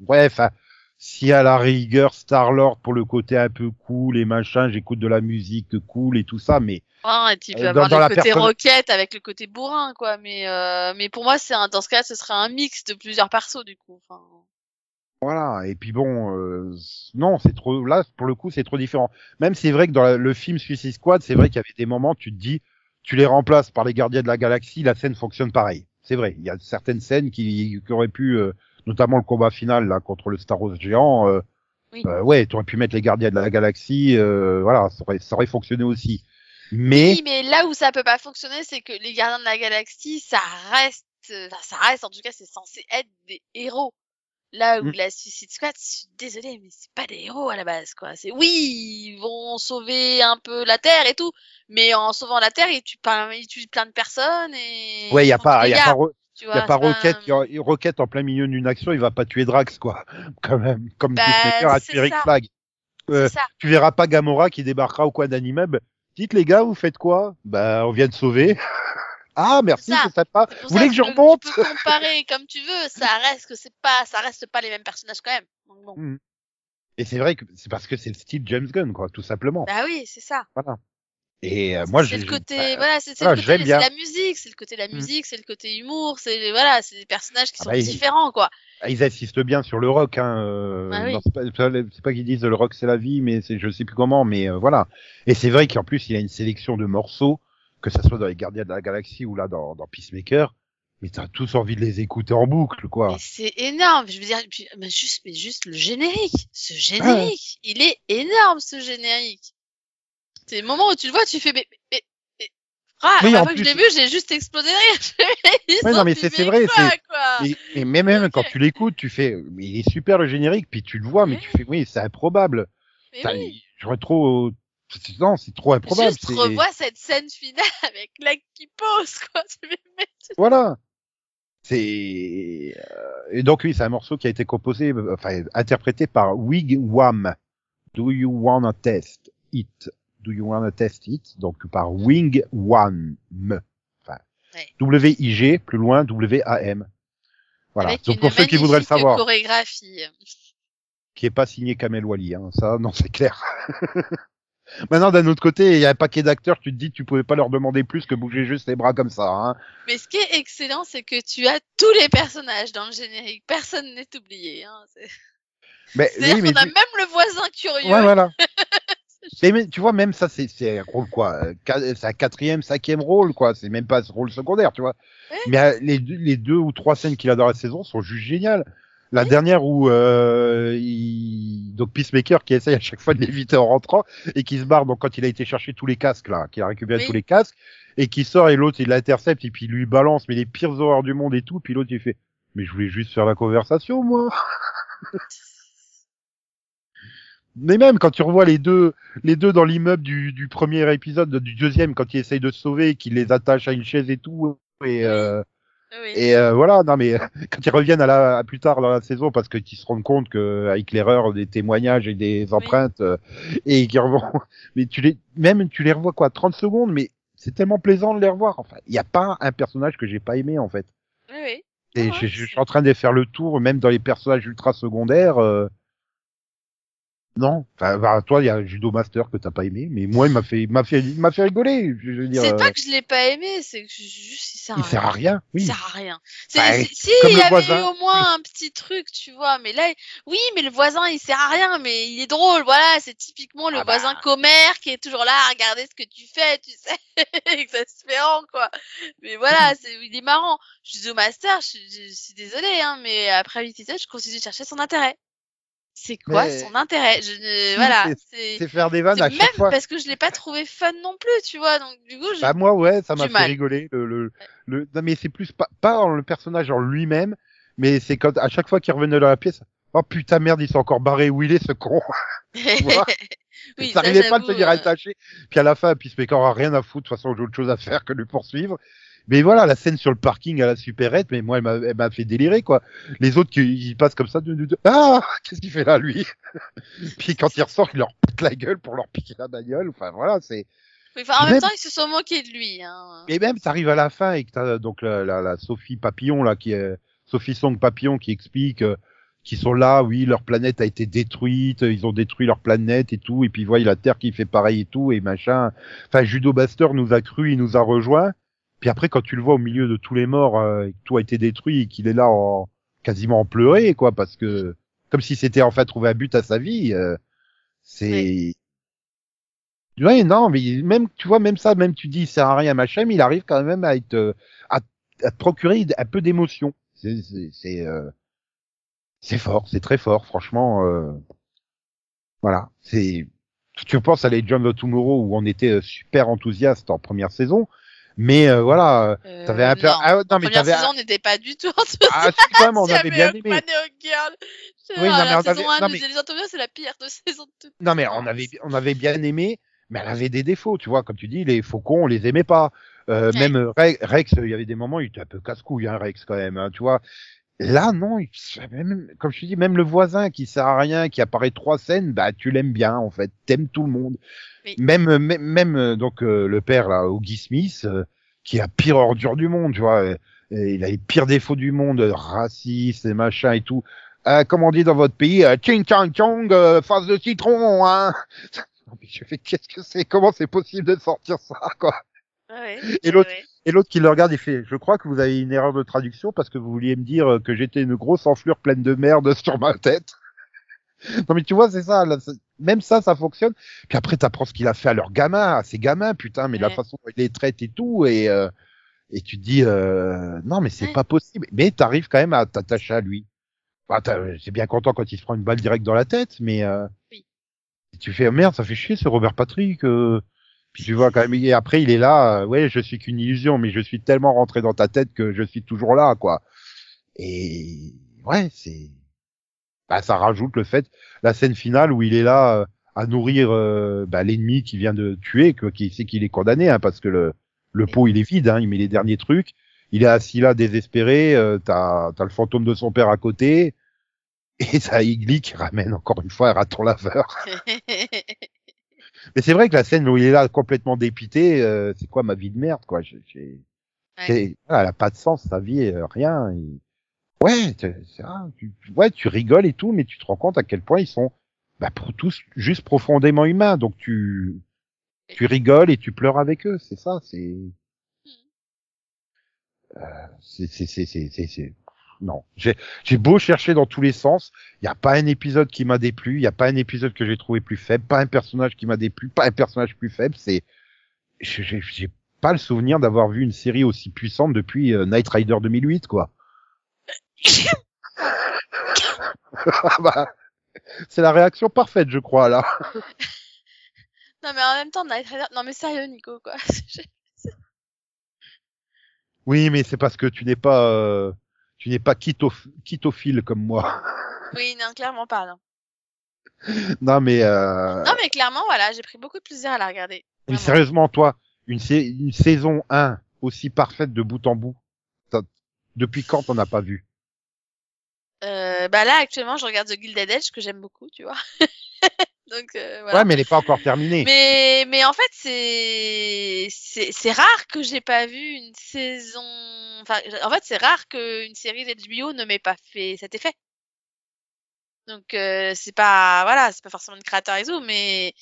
Bref, hein, si à la rigueur Star Lord pour le côté un peu cool et machin, j'écoute de la musique cool et tout ça, mais et puis il peut Euh, avoir dans- le côté personne- roquette avec le côté bourrin, quoi. Mais, euh... mais pour moi, c'est un... dans ce cas, ce serait un mix de plusieurs persos, du coup. Enfin, Voilà, et puis bon, euh, non, c'est trop. Là, pour le coup, c'est trop différent. Même c'est vrai que dans la- le film Suicide Squad, c'est vrai qu'il y avait des moments, tu te dis, tu les remplaces par les Gardiens de la Galaxie, la scène fonctionne pareil. C'est vrai, il y a certaines scènes qui, qui auraient pu, euh, notamment le combat final là contre le Star Wars géant. Euh, Oui. euh, ouais, tu aurais pu mettre les Gardiens de la Galaxie, euh, voilà, ça aurait, ça aurait fonctionné aussi. Mais Oui, mais là où ça peut pas fonctionner, c'est que les Gardiens de la Galaxie, ça reste, enfin, ça reste, en tout cas, c'est censé être des héros. Là où Mm. la Suicide Squad, je suis désolée, mais c'est pas des héros à la base, quoi. C'est oui, ils vont sauver un peu la Terre et tout, mais en sauvant la Terre, ils tuent, pas, ils tuent plein de personnes et. ouais, il y a ils font pas, des il y a pas, Ro- tu y a pas Rocket, Rocket en plein milieu d'une action, il va pas tuer Drax quoi, quand même, comme Bah, a tué Rick. Flag. Euh, tu verras pas Gamora qui débarquera au coin d'Animeb. Dites les gars, vous faites quoi? Bah, on vient de sauver. ah, merci, c'est sympa. Vous voulez que je remonte Tu peux comparer comme tu veux, ça reste que c'est pas, ça reste pas les mêmes personnages quand même. Donc bon. Et c'est vrai que c'est parce que c'est le style James Gunn, quoi, tout simplement. Bah oui, c'est ça. Voilà. Et euh, moi, c'est j'ai le côté, bah, voilà, c'est voilà, la musique, c'est le côté de la Mm. musique, c'est le côté humour, c'est voilà, c'est des personnages qui Ah sont bah, différents quoi. ah, ils insistent bien sur le rock. Hein, euh, Ah oui. c'est pas, pas- qu'ils disent le rock c'est la vie, mais c'est je sais plus comment, mais euh, voilà. Et c'est vrai qu'en plus il a une sélection de morceaux, que ça soit dans les Gardiens de la Galaxie ou là dans, dans Peacemaker, mais t'as tous envie de les écouter en boucle, quoi. C'est énorme. Je veux dire, mais juste, mais juste le générique, ce générique, il est énorme ce générique. C'est le moment où tu le vois, tu fais mais mais, mais... Ah, Oui, la fois que je l'ai vu, j'ai juste explosé de rire. Je Ouais, non, mais c'est- vrai, quoi, Et, même quand tu l'écoutes, tu fais, mais il est super le générique, puis tu le vois, mais tu fais, oui, c'est improbable. Oui. J'aurais trop, c'est- non, c'est trop improbable. Juste revois cette scène finale avec l'acte qui pose quoi. Voilà. C'est euh, et donc oui, c'est un morceau qui a été composé, euh, enfin interprété par Wigwam. Do you wanna test it? Do you wanna test it? Donc par Wigwam. Enfin Ouais. W I G plus loin W A M. Voilà. Avec Donc pour ceux qui voudraient le savoir, chorégraphie. qui est pas signé Kamel Wally, hein, ça non c'est clair. Maintenant d'un autre côté, il y a un paquet d'acteurs, tu te dis tu pouvais pas leur demander plus que bouger juste les bras comme ça. Hein. Mais ce qui est excellent, c'est que tu as tous les personnages dans le générique. Personne n'est oublié. Hein. Mais C'est-à-dire oui, mais qu'on a même le voisin curieux. Ouais, voilà. Mais, mais tu vois, même ça, c'est c'est un rôle quoi euh, C'est un quatrième, cinquième rôle, quoi. C'est même pas ce rôle secondaire, tu vois. Ouais. Mais euh, les deux ou trois scènes qu'il a dans la saison sont juste géniales. La dernière où euh, il... donc Peacemaker qui essaye à chaque fois de l'éviter en rentrant et qui se barre donc quand il a été chercher tous les casques là, qu'il a récupéré Oui. tous les casques et qui sort et l'autre il l'intercepte et puis il lui balance mais les pires horreurs du monde et tout puis l'autre il fait mais je voulais juste faire la conversation moi. Mais même quand tu revois les deux, les deux dans l'immeuble du, du premier épisode, du deuxième, quand il essaye de se sauver, qu'il les attache à une chaise et tout, et, euh, Oui. et euh, voilà, non mais quand ils reviennent à, la, à plus tard dans la saison, parce qu'ils se rendent compte que avec l'erreur des témoignages et des empreintes, euh, et qu'ils revont, mais tu les, même tu les revois quoi, 30 secondes, mais c'est tellement plaisant de les revoir. Enfin, il n'y a pas un personnage que j'ai pas aimé en fait. Oui. Et Ah, je, suis en train de faire le tour, même dans les personnages ultra secondaires. euh, Non, enfin, bah, toi, il y a Judo Master que t'as pas aimé, mais moi, il m'a fait, il m'a fait, il m'a fait rigoler. Je veux dire, C'est euh, pas que je l'ai pas aimé, c'est que juste il sert à il sert à rien. Il Oui. sert à rien. C'est, Bah, c'est- si il y avait voisin. eu au moins un petit truc, tu vois, mais là, oui, mais le voisin, il sert à rien, mais il est drôle, voilà, c'est typiquement le Ah bah. voisin commère qui est toujours là à regarder ce que tu fais, tu sais, exaspérant, quoi. Mais voilà, c'est, il est marrant. Judo Master, je, je- je suis désolée, hein, mais après 8 épisodes, je continue de chercher son intérêt. C'est quoi Mais- son intérêt? Je ne, voilà, c'est, C'est faire des vannes à même chaque fois. parce que je l'ai pas trouvé fun non plus, tu vois, donc du coup, je, Bah moi ouais, ça m'a fait mal. rigoler. Le, le, le... Non mais c'est plus pas, pas le personnage en lui-même, mais c'est quand à chaque fois qu'il revenait dans la pièce, oh putain merde, il s'est encore barré où il est ce con. oui, ça, n'arrivait pas à j'avoue, tenir euh, attaché. Puis à la fin, Peacemaker a rien à foutre. De toute façon, j'ai autre chose à faire que de lui poursuivre. Mais voilà, la scène sur le parking à la supérette, mais moi, elle m'a, elle m'a fait délirer, quoi. Les autres qui ils passent comme ça, de, de- de- ah, qu'est-ce qu'il fait là, lui? Puis quand il ressort, il leur pète la gueule pour leur piquer la bagnole. Enfin, voilà, c'est, Oui, enfin, en Même- même temps, ils se sont moqués de lui. Hein. et même, ça arrive à la fin et que t'as donc la, la, la Sophie Papillon, là, qui est, Sophie Song Papillon, qui explique, euh, qu'ils sont là, oui, leur planète a été détruite, ils ont détruit leur planète et tout, et puis voyez la Terre qui fait pareil et tout, et machin. Enfin, Judo Buster nous a cru, il nous a rejoint. Puis après, quand tu le vois au milieu de tous les morts, euh, et que tout a été détruit, et qu'il est là en, quasiment en pleurer, quoi, parce que, comme si c'était en fait trouvé un but à sa vie, euh, c'est, Ouais, non, mais même, tu vois, même ça, même tu dis, c'est à rien, machin, mais il arrive quand même à être, euh, à, à te procurer un peu d'émotion. C'est, c'est, c'est, euh, fort, c'est très fort, franchement, euh, voilà, c'est, tu penses à les Legends of Tomorrow où on était euh, super enthousiaste en première saison, mais euh, voilà, Euh, t'avais un peu, non. ah, non, mais t'avais, saison, on n'était pas du tout en ah, si, quand même, on avait bien aimé. Girl. Oui, non, ah, mais la on saison avait- 1 non, mais- Les c'est la pire de saison de Non, mais on avait, on avait bien aimé, mais elle avait des défauts, tu vois. Comme tu dis, les faucons, on les aimait pas. Euh, Ouais. Même euh, Re- Rex, il y avait des moments, il était un peu casse-couille, hein, Rex, quand même, hein, tu vois. Là, non, même, comme je te dis, même le voisin qui sert à rien, qui apparaît trois scènes, bah, tu l'aimes bien, en fait. T'aimes tout le monde. Oui. Même, euh, même, même, euh, donc, euh, le père, là, Oggy Smith, euh, qui est la pire ordure du monde, tu vois. euh, et il a les pires défauts du monde, raciste et machin et tout. Euh, comme on dit dans votre pays, ching chang chong, euh, face de citron, hein. Je fais, qu'est-ce que c'est? Comment c'est possible de sortir ça, quoi? Ouais, Et l'autre-. Et l'autre qui le regarde, il fait, je crois que vous avez une erreur de traduction parce que vous vouliez me dire que j'étais une grosse enflure pleine de merde sur ma tête. non, mais tu vois, c'est ça, là, même ça, ça fonctionne. Puis après, t'apprends ce qu'il a fait à leurs gamins, à ses gamins, putain, mais la Ouais. façon dont il les traite et tout, et, euh, et tu te dis, euh, non, mais c'est Ouais. pas possible. Mais t'arrives quand même à t'attacher à lui. T'as- c'est bien content quand il se prend une balle directe dans la tête, mais euh, Oui. tu fais, oh, merde, ça fait chier ce Robert Patrick. euh. Tu vois quand même, et après il est là, euh, ouais, je suis qu'une illusion, mais je suis tellement rentré dans ta tête que je suis toujours là, quoi. Et ouais, c'est, bah, ça rajoute le fait, la scène finale où il est là euh, à nourrir euh, bah, l'ennemi qui vient de tuer, qui sait qu'il est condamné, hein, parce que le, le pot il est vide, hein, il met les derniers trucs, il est assis là désespéré, t'as as le fantôme de son père à côté, et t'as Igli qui ramène encore une fois un raton laveur. Mais c'est vrai que la scène où il est là complètement dépité, euh, c'est quoi ma vie de merde quoi. J'ai- j'ai- Ouais. voilà, elle a pas de sens sa vie, euh, rien. Et- Ouais, ah, tu, ouais, tu rigoles et tout, mais tu te rends compte à quel point ils sont, bah, pour tous juste profondément humains. Donc tu, tu rigoles et tu pleures avec eux. C'est ça. C'est, euh, c'est, non. J'ai, beau chercher dans tous les sens, il n'y a pas un épisode qui m'a déplu, il n'y a pas un épisode que j'ai trouvé plus faible, pas un personnage qui m'a déplu, pas un personnage plus faible. C'est, j'ai pas le souvenir d'avoir vu une série aussi puissante depuis euh, Night Rider 2008, quoi. Ah bah, c'est la réaction parfaite, je crois, là. non mais en même temps, Night Rider... Non mais sérieux Nico quoi. Oui, mais c'est parce que tu n'es pas, euh, tu n'es pas kitophile comme moi. oui, non, clairement pas. Non, non, mais, euh, non mais clairement, voilà, j'ai pris beaucoup de plaisir à la regarder. mais Vraiment. sérieusement, toi, une, sa- une saison 1 aussi parfaite de bout en bout, depuis quand t'en as pas vu? Euh, bah là, actuellement, je regarde The Gilded Edge que j'aime beaucoup, tu vois. Donc euh, voilà. Ouais, mais elle n'est pas encore terminée. Mais, mais en fait, c'est, c'est, rare que j'ai pas vu une saison. Enfin, en fait, c'est rare qu'une série d'HBO ne m'ait pas fait cet effet. Donc, euh, c'est pas, voilà, c'est pas forcément une créateur et tout, mais,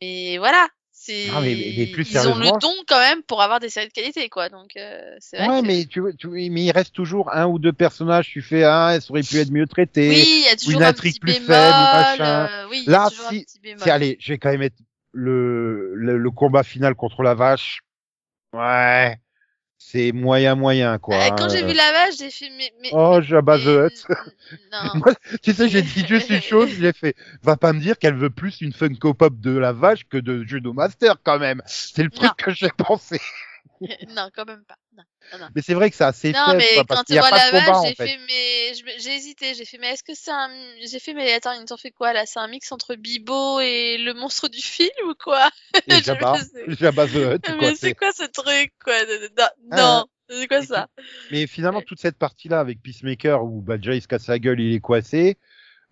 mais voilà. C'est, Non, mais- mais plus ils ont le don quand même pour avoir des séries de qualité, quoi. Donc, euh, c'est vrai Ouais, que- mais tu, tu, mais il reste toujours un ou deux personnages. Tu fais ah, elle aurait pu être mieux traitée. oui, il y a toujours une un intrigue petit plus bémol. faible, machin. euh, oui, Là, un si-. C'est allez, je vais quand même mettre le, le, le combat final contre la vache. Ouais, c'est moyen moyen quoi. Euh, quand j'ai hein. vu la vache, j'ai fait, mais, mais, Oh, Jabba the mais- non. Moi, tu sais, j'ai dit juste une chose, j'ai fait, va pas me dire qu'elle veut plus une Funko Pop de la vache que de Judo Master quand même. C'est le truc Non. que j'ai pensé. non, quand même pas. Non. Mais c'est vrai que c'est assez Non, faible, mais quoi, parce quand qu'il tu y a pas de combat j'ai fait. hésité, j'ai fait, mais est-ce que c'est un, j'ai fait, mais attends, ils t'ont fait quoi là? C'est un mix entre Bibo et le monstre du film ou quoi? Et Jabba. Jabba the Hutt, quoi. Mais c'est- c'est quoi ce truc quoi? Non, Ah, non, c'est quoi ça? Mais finalement, toute cette partie-là avec Peacemaker où bah, déjà il se casse la gueule, il est coincé.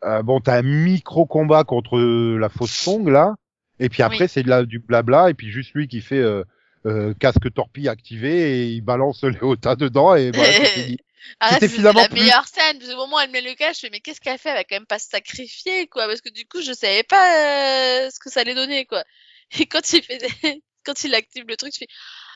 Euh, bon, t'as un micro combat contre euh, la fausse song là, et puis après Oui. c'est de la, du blabla, et puis juste lui qui fait euh, euh, casque torpille activé et il balance Léota dedans et voilà, c'est c'était finalement la plus- meilleure scène. Parce que au moment où elle met le cache, je fais, mais qu'est-ce qu'elle fait? Elle va quand même pas se sacrifier, quoi. Parce que du coup, je savais pas euh, ce que ça allait donner, quoi. Et quand il fait, des- quand il active le truc, je fais,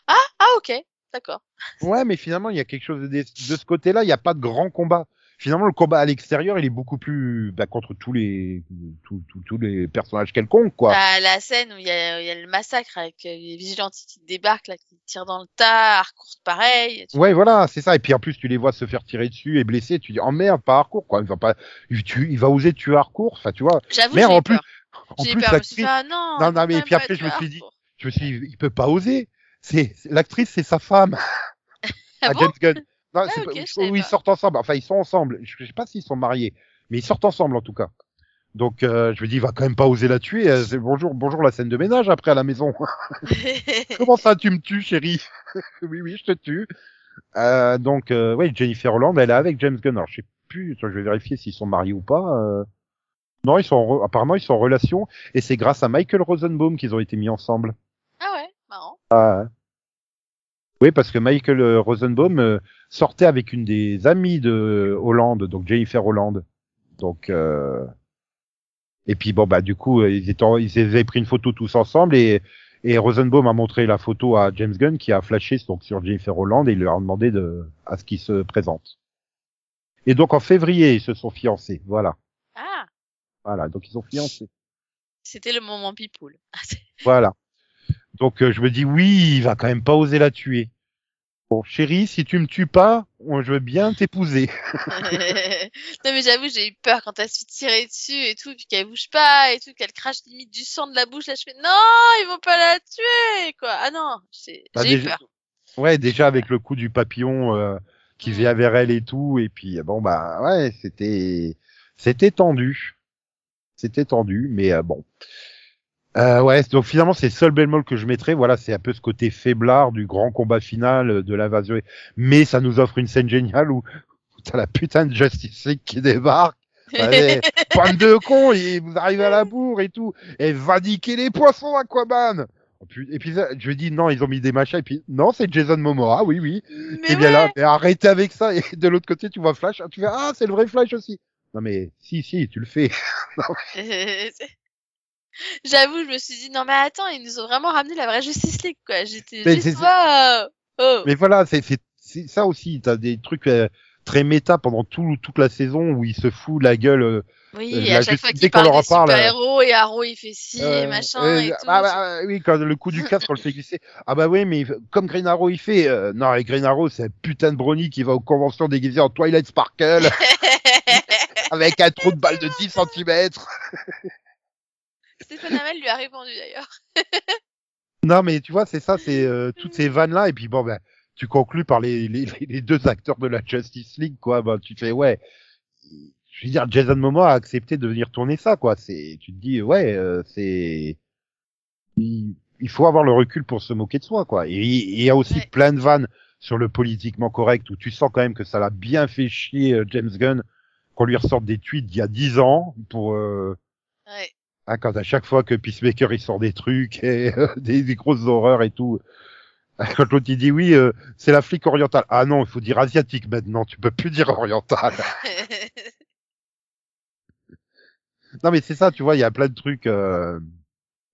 ah, ah, ok, d'accord. Ouais, mais finalement il y a quelque chose de, de ce côté-là, il n'y a pas de grand combat. Finalement, le combat à l'extérieur, il est beaucoup plus bah, contre tous les tous, tous, tous les personnages quelconques, quoi. La scène où il y a, il y a le massacre avec euh, les vigilantes qui débarquent, là, qui tirent dans le tas, Harcourt pareil. Ouais, voilà, c'est ça. Et puis en plus, tu les vois se faire tirer dessus et blessés. Tu dis, oh merde, pas Harcourt, quoi. Il va pas, il, tu- il va oser tuer Harcourt. Enfin, tu vois. J'avoue, en plus, en plus, peur. Dit, ah non. Non, non, mais puis après, je me suis dit, je me suis dit, il peut pas oser. C'est, l'actrice, c'est sa femme. Ah à bon? James Gunn. Non, Ah, pas- je ils sortent ensemble. Enfin, ils sont ensemble. Je sais pas s'ils sont mariés, mais ils sortent ensemble en tout cas. Donc, euh, je me dis, il va quand même pas oser la tuer. C'est bonjour, bonjour la scène de ménage après à la maison. Comment ça, tu me tues, chérie? Oui, oui, je te tue. Euh, donc, euh, ouais, Jennifer Holland, elle est avec James Gunn. Alors, je sais plus, je vais vérifier s'ils sont mariés ou pas. Non, ils sont en re- apparemment ils sont en relation et c'est grâce à Michael Rosenbaum qu'ils ont été mis ensemble. ah ouais, marrant. Ah. Oui, parce que Michael Rosenbaum sortait avec une des amies de Hollande, donc Jennifer Holland. Donc euh... et puis bon bah du coup euh, ils étaient en- ils avaient pris une photo tous ensemble et et Rosenbaum a montré la photo à James Gunn qui a flashé donc sur Jennifer Holland et il leur a demandé de à ce qu'il se présente. Et donc en février ils se sont fiancés. Voilà. Ah, Voilà, donc ils sont fiancés. c'était le moment pipoule. Voilà. Donc euh, je me dis oui, il va quand même pas oser la tuer. Bon, chérie, si tu me tues pas, je veux bien t'épouser. non mais j'avoue j'ai eu peur quand elle se fait tirer dessus et tout puis qu'elle bouge pas et tout qu'elle crache limite du sang de la bouche là je fais non ils vont pas la tuer quoi ah non j'ai Bah, eu peur Ouais, déjà avec le coup du papillon euh, qui Mm. vient vers elle et tout, et puis bon bah ouais, c'était c'était tendu, c'était tendu, mais euh, bon. Euh, ouais, donc finalement c'est le seul bémol que je mettrais. Voilà, c'est un peu ce côté faiblard du grand combat final euh, de l'invasion. Mais ça nous offre une scène géniale où, où t'as la putain de Justice League qui débarque. Allez, pointe de con, et vous arrivez à la bourre et tout. Et va niquer les poissons, Aquaman. Et puis, et puis ça, je dis non, ils ont mis des machins. Et puis non, c'est Jason Momoa, oui, oui. Mais Et bien ouais. là, mais arrêtez avec ça. Et de l'autre côté, tu vois Flash. Tu fais ah, c'est le vrai Flash aussi. Non mais si, si, tu le fais. J'avoue, je me suis dit, non mais attends, ils nous ont vraiment ramené la vraie Justice League, quoi. J'étais juste, wow. Oh. Mais voilà, c'est ça aussi. T'as des trucs euh, très méta pendant tout, toute la saison où il se fout la gueule. euh, Oui, euh, à chaque fois qu'il parle leur des en parle, super-héros, et Arrow il fait ci, et euh, machin, euh, et tout. ah bah, oui, quand le coup du casque, on le fait glisser. Ah bah oui, mais comme Green Arrow il fait, euh, non, et Green Arrow c'est un putain de brownie qui va aux conventions déguisé en Twilight Sparkle avec un trou de balle de 10 cm. Lui a répondu d'ailleurs. Non, mais tu vois, c'est ça, c'est euh, toutes ces vannes là, et puis bon ben, tu conclus par les, les, les deux acteurs de la Justice League, quoi. Bah, tu fais ouais. Je veux dire, Jason Momoa a accepté de venir tourner ça, quoi. C'est, tu te dis ouais, euh, c'est, il, il faut avoir le recul pour se moquer de soi, quoi. Et il y a aussi Ouais. plein de vannes sur le politiquement correct où tu sens quand même que ça l'a bien fait chier euh, James Gunn qu'on lui ressorte des tweets d'il y a 10 ans pour euh, Ouais. Ah, quand à chaque fois que Peacemaker il sort des trucs et euh, des, des grosses horreurs et tout. Quand l'autre il dit oui, euh, c'est la flic orientale. Ah non, il faut dire asiatique maintenant. Tu peux plus dire orientale. non mais c'est ça, tu vois, il y a plein de trucs. euh,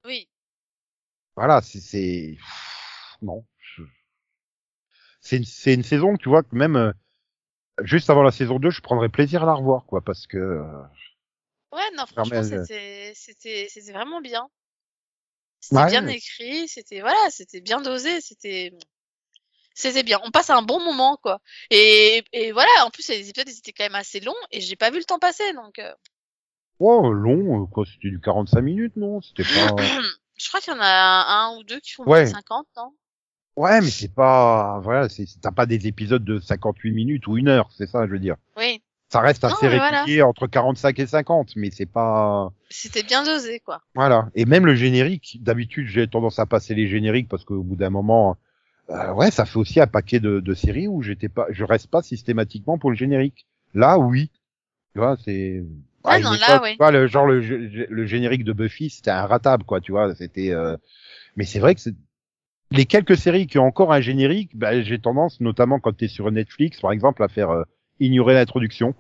oui. voilà, c'est c'est non. je- C'est une, c'est une saison, tu vois, que même euh, juste avant la saison 2, je prendrais plaisir à la revoir, quoi, parce que euh, Ouais, non, franchement, c'était, c'était, c'était vraiment bien. C'était Ouais. bien écrit, c'était, voilà, c'était bien dosé, c'était, c'était bien. On passe un bon moment, quoi. Et, et voilà, en plus, les épisodes, ils étaient quand même assez longs et j'ai pas vu le temps passer, donc, oh, long, quoi, c'était du 45 minutes, non? C'était pas. je crois qu'il y en a un ou deux qui font Ouais. plus de 50, non? Ouais, mais c'est pas, voilà, c'est, c'est- t'as pas des épisodes de 58 minutes ou une heure, c'est ça, je veux dire. Ça reste Non, assez mais voilà. régulier entre 45 et 50, mais c'est pas, C'était bien dosé, quoi. voilà. Et même le générique, d'habitude, j'ai tendance à passer les génériques parce qu'au bout d'un moment, euh, ouais, ça fait aussi un paquet de, de séries où j'étais pas, je reste pas systématiquement pour le générique. Là, oui. Tu vois, c'est, Ah non, là, époque, oui. tu vois, le genre, le, gé- le générique de Buffy, c'était inratable, quoi, tu vois, c'était, euh, mais c'est vrai que c'est, les quelques séries qui ont encore un générique, bah, j'ai tendance, notamment quand tu es sur Netflix, par exemple, à faire euh, ignorer l'introduction.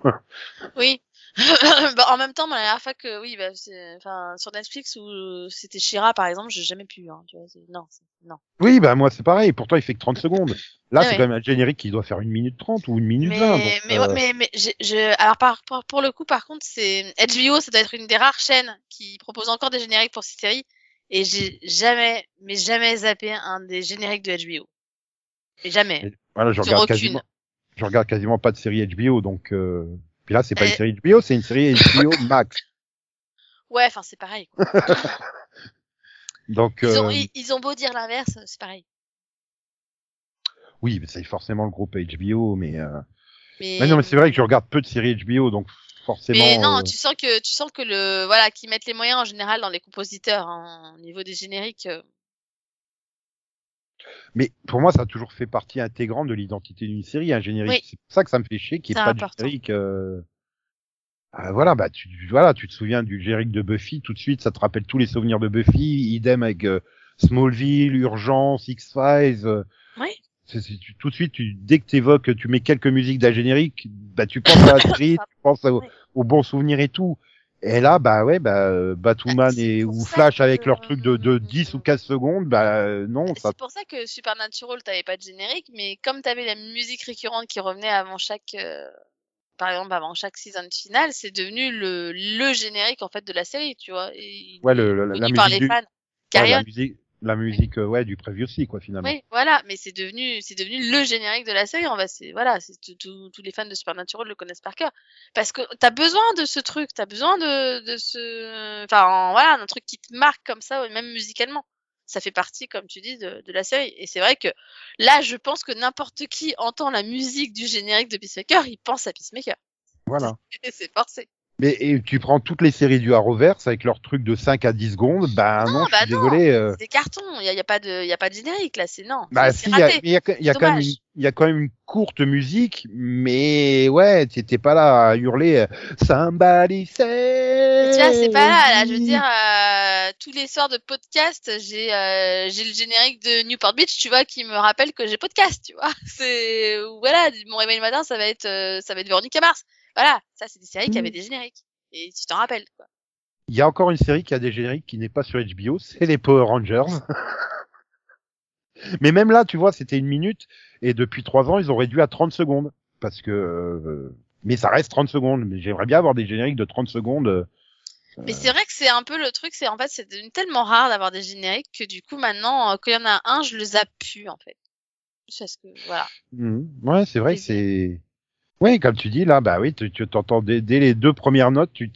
Oui. bah, en même temps, la dernière fois que, oui, bah, enfin, sur Netflix où c'était Shira, par exemple, j'ai jamais pu, hein, tu vois, c'est- non, non. oui, bah moi c'est pareil, pourtant il fait que 30 secondes. Là, Ah c'est ouais. quand même un générique qui doit faire une minute 30 ou une minute Mais, 20. donc, mais, euh, ouais, mais, mais, je, alors, par, pour, pour le coup, par contre, c'est, HBO, ça doit être une des rares chaînes qui propose encore des génériques pour ces séries. Et j'ai jamais, mais jamais zappé un des génériques de HBO. Mais jamais. Voilà, je regarde aucune. quasiment, je regarde quasiment pas de série HBO, donc euh... puis là c'est pas une série HBO, c'est une série HBO Max. Ouais, enfin, c'est pareil. quoi. Donc Ils, ont, euh, ils, ils ont beau dire l'inverse, c'est pareil. oui, mais c'est forcément le groupe HBO, mais, euh... Mais, mais non, mais c'est vrai que je regarde peu de séries HBO, donc forcément. Mais non, euh, tu sens que tu sens que le voilà, qu'ils mettent les moyens en général dans les compositeurs hein, au niveau des génériques. euh. Mais pour moi, ça a toujours fait partie intégrante de l'identité d'une série, un générique. Oui. C'est pour ça que ça me fait chier qu'il n'y ait pas de générique. euh, ah, voilà, bah tu, voilà, tu te souviens du générique de Buffy, tout de suite, ça te rappelle tous les souvenirs de Buffy. Idem avec euh, Smallville, Urgence, X-Files. euh, Oui. tu- tout de suite, tu, dès que t'évoques, tu mets quelques musiques d'un générique, bah tu penses à la série, tu penses Oui. aux bons souvenirs et tout. Et là, bah ouais, bah euh, Batwoman et ou Flash que- avec leur truc de, de 10 ou 15 secondes, bah euh, non, ça C'est pour ça que Supernatural t'avais pas de générique, mais comme t'avais la musique récurrente qui revenait avant chaque, euh, par exemple avant chaque season finale, c'est devenu le le générique en fait de la série, tu vois. Et, Ouais, le- le- la musique du-. Ouais, la musique, la musique euh, ouais, du Previously, quoi, finalement. Oui, voilà, mais c'est devenu, c'est devenu le générique de la série. On va, c'est, voilà, c'est tous les fans de Supernatural le connaissent par cœur. Parce que t'as besoin de ce truc, t'as besoin de, de ce, enfin, voilà, un truc qui te marque comme ça, même musicalement. Ça fait partie, comme tu dis, de, de la série. Et c'est vrai que là, je pense que n'importe qui entend la musique du générique de Peacemaker, il pense à Peacemaker. Voilà. Et c'est forcé. Mais et tu prends toutes les séries du Arrowverse avec leurs trucs de 5 à 10 secondes, bah non, Non, je bah suis non. désolé. euh, C'est des cartons, il y a, y a pas de, y a pas de générique là, c'est non. Bah si, il y a, y y quand même y a quand même une courte musique, mais ouais, t'étais pas là à hurler euh, Somebody say. Tu vois, c'est pas là, là, je veux dire, euh, tous les soirs de podcast, j'ai euh, j'ai le générique de Newport Beach, tu vois, qui me rappelle que j'ai podcast, tu vois. C'est voilà, mon réveil le matin, ça va être ça va être Véronique Mars. Voilà, ça c'est des séries qui Mm. avaient des génériques. Et tu t'en rappelles quoi. Il y a encore une série qui a des génériques qui n'est pas sur HBO, c'est les Power Rangers. mais même là, tu vois, c'était une minute et depuis trois ans, ils ont réduit à 30 secondes parce que. euh, mais ça reste 30 secondes. Mais j'aimerais bien avoir des génériques de 30 secondes. euh, Mais c'est vrai que c'est un peu le truc, c'est en fait c'est tellement rare d'avoir des génériques que du coup maintenant euh, quand il y en a un, je le zappe plus en fait. Parce que voilà. Mhm. Ouais, c'est vrai que c'est. Oui, comme tu dis là, bah oui, tu, tu t'entends dès, dès les deux premières notes, tu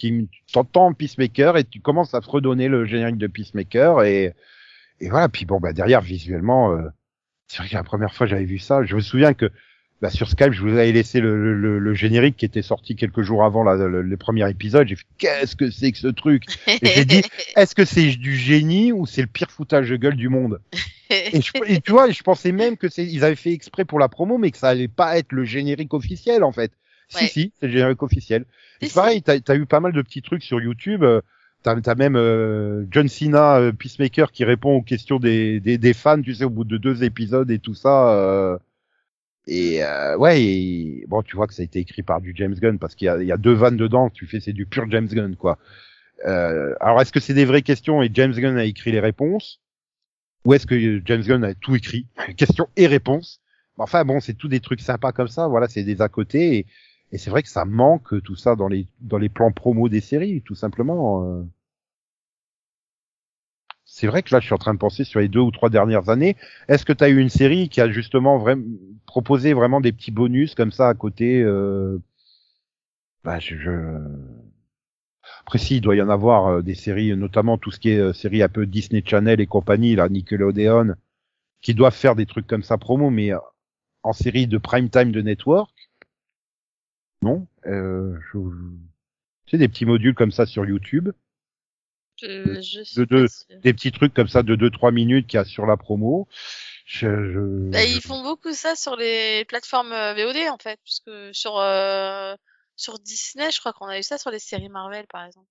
t'entends Peacemaker et tu commences à te redonner le générique de Peacemaker et et voilà. Puis bon, bah derrière visuellement, euh, c'est vrai que la première fois j'avais vu ça, je me souviens que bah, sur Skype, je vous avais laissé le, le, le générique qui était sorti quelques jours avant la, le, le premier épisode. J'ai fait qu'est-ce que c'est que ce truc? Et j'ai dit, Est-ce que c'est du génie ou c'est le pire foutage de gueule du monde? Et, je- et tu vois, je pensais même que c'est, ils avaient fait exprès pour la promo, mais que ça allait pas être le générique officiel en fait. Si Ouais. si, c'est le générique officiel. C'est pareil, t'as as eu pas mal de petits trucs sur YouTube. euh, T'as as même euh, John Cena, euh, Peacemaker, qui répond aux questions des, des, des fans, tu sais, au bout de deux épisodes et tout ça. euh, et euh, ouais, et, bon, tu vois que ça a été écrit par du James Gunn parce qu'il y a, il y a deux vannes dedans. Tu fais, c'est du pur James Gunn, quoi. Euh, alors, est-ce que c'est des vraies questions et James Gunn a écrit les réponses? Ou est-ce que James Gunn a tout écrit, questions et réponses Enfin bon, c'est tout des trucs sympas comme ça. Voilà, c'est des à côté et, c'est vrai que ça manque tout ça dans les plans promo des séries, tout simplement. euh. C'est vrai que là, je suis en train de penser sur les deux ou trois dernières années. Est-ce que tu as eu une série qui a justement proposé vraiment des petits bonus comme ça à côté euh... bah, je, je... Après, si, il doit y en avoir euh, des séries, notamment tout ce qui est euh, séries un peu Disney Channel et compagnie, là, Nickelodeon, qui doivent faire des trucs comme ça promo, mais euh, en série de prime time de network. Non, euh, je... sais, des petits modules comme ça sur YouTube, Je, je de- des petits trucs comme ça de 2-3 minutes qu'il y a sur la promo. Je, je- Bah, ils font beaucoup ça sur les plateformes euh, VOD en fait, puisque sur euh, sur Disney, je crois qu'on a eu ça sur les séries Marvel par exemple.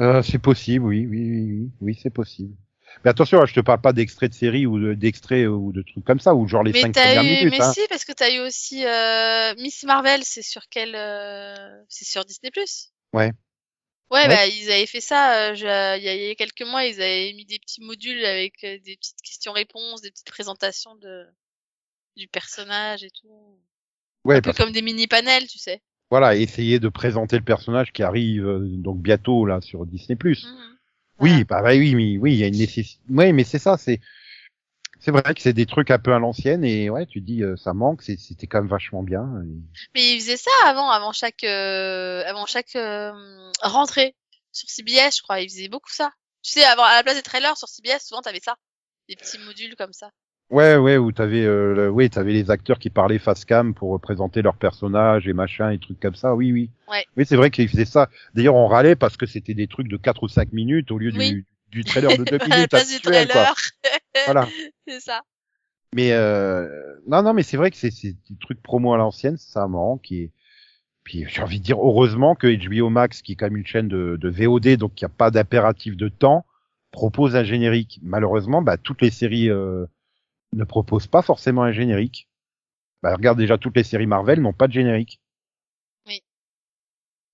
Euh, c'est possible, oui, oui, oui, oui, oui, c'est possible. Mais attention, hein, je te parle pas d'extraits de série ou de- d'extraits ou de trucs comme ça, ou genre les mais cinq premières eu, minutes. mais hein. si, parce que t'as eu aussi euh, Miss Marvel, c'est sur quel, euh, c'est sur Disney Plus. Ouais. Ouais, Ouais. bah ils avaient fait ça. euh, Il y, a, il y a quelques mois, ils avaient mis des petits modules avec euh, des petites questions-réponses, des petites présentations de du personnage et tout. Ouais, Un peu comme des mini panels, tu sais. voilà, essayer de présenter le personnage qui arrive euh, donc bientôt là sur Disney+. Mhm. Oui, bah, bah oui, mais oui, il y a une nécessité. Oui, mais c'est ça, c'est c'est vrai que c'est des trucs un peu à l'ancienne et ouais, tu dis euh, ça manque, c'était quand même vachement bien. et- Mais ils faisaient ça avant, avant chaque, euh, avant chaque euh, rentrée sur CBS, je crois. Ils faisaient beaucoup ça. Tu sais, avant à la place des trailers sur CBS, souvent t'avais ça, des petits modules comme ça. Ouais, ouais, où t'avais, euh, le- oui, t'avais les acteurs qui parlaient face cam pour présenter leur personnage et machin et trucs comme ça. Oui, oui. Ouais. Oui, c'est vrai qu'ils faisaient ça. D'ailleurs, on râlait parce que c'était des trucs de 4 ou 5 minutes au lieu du, Oui. du trailer de 2 à la minutes place du habituel, quoi. trailer, Voilà. c'est ça. Mais euh, non, non, mais c'est vrai que c'est c'est des trucs promo à l'ancienne, ça manque. Et puis j'ai envie de dire heureusement que HBO Max, qui est quand même une chaîne de, de VOD, donc il n'y a pas d'impératif de temps, propose un générique. Malheureusement, bah, toutes les séries euh, ne proposent pas forcément un générique. Bah, regarde déjà toutes les séries Marvel n'ont pas de générique. Oui.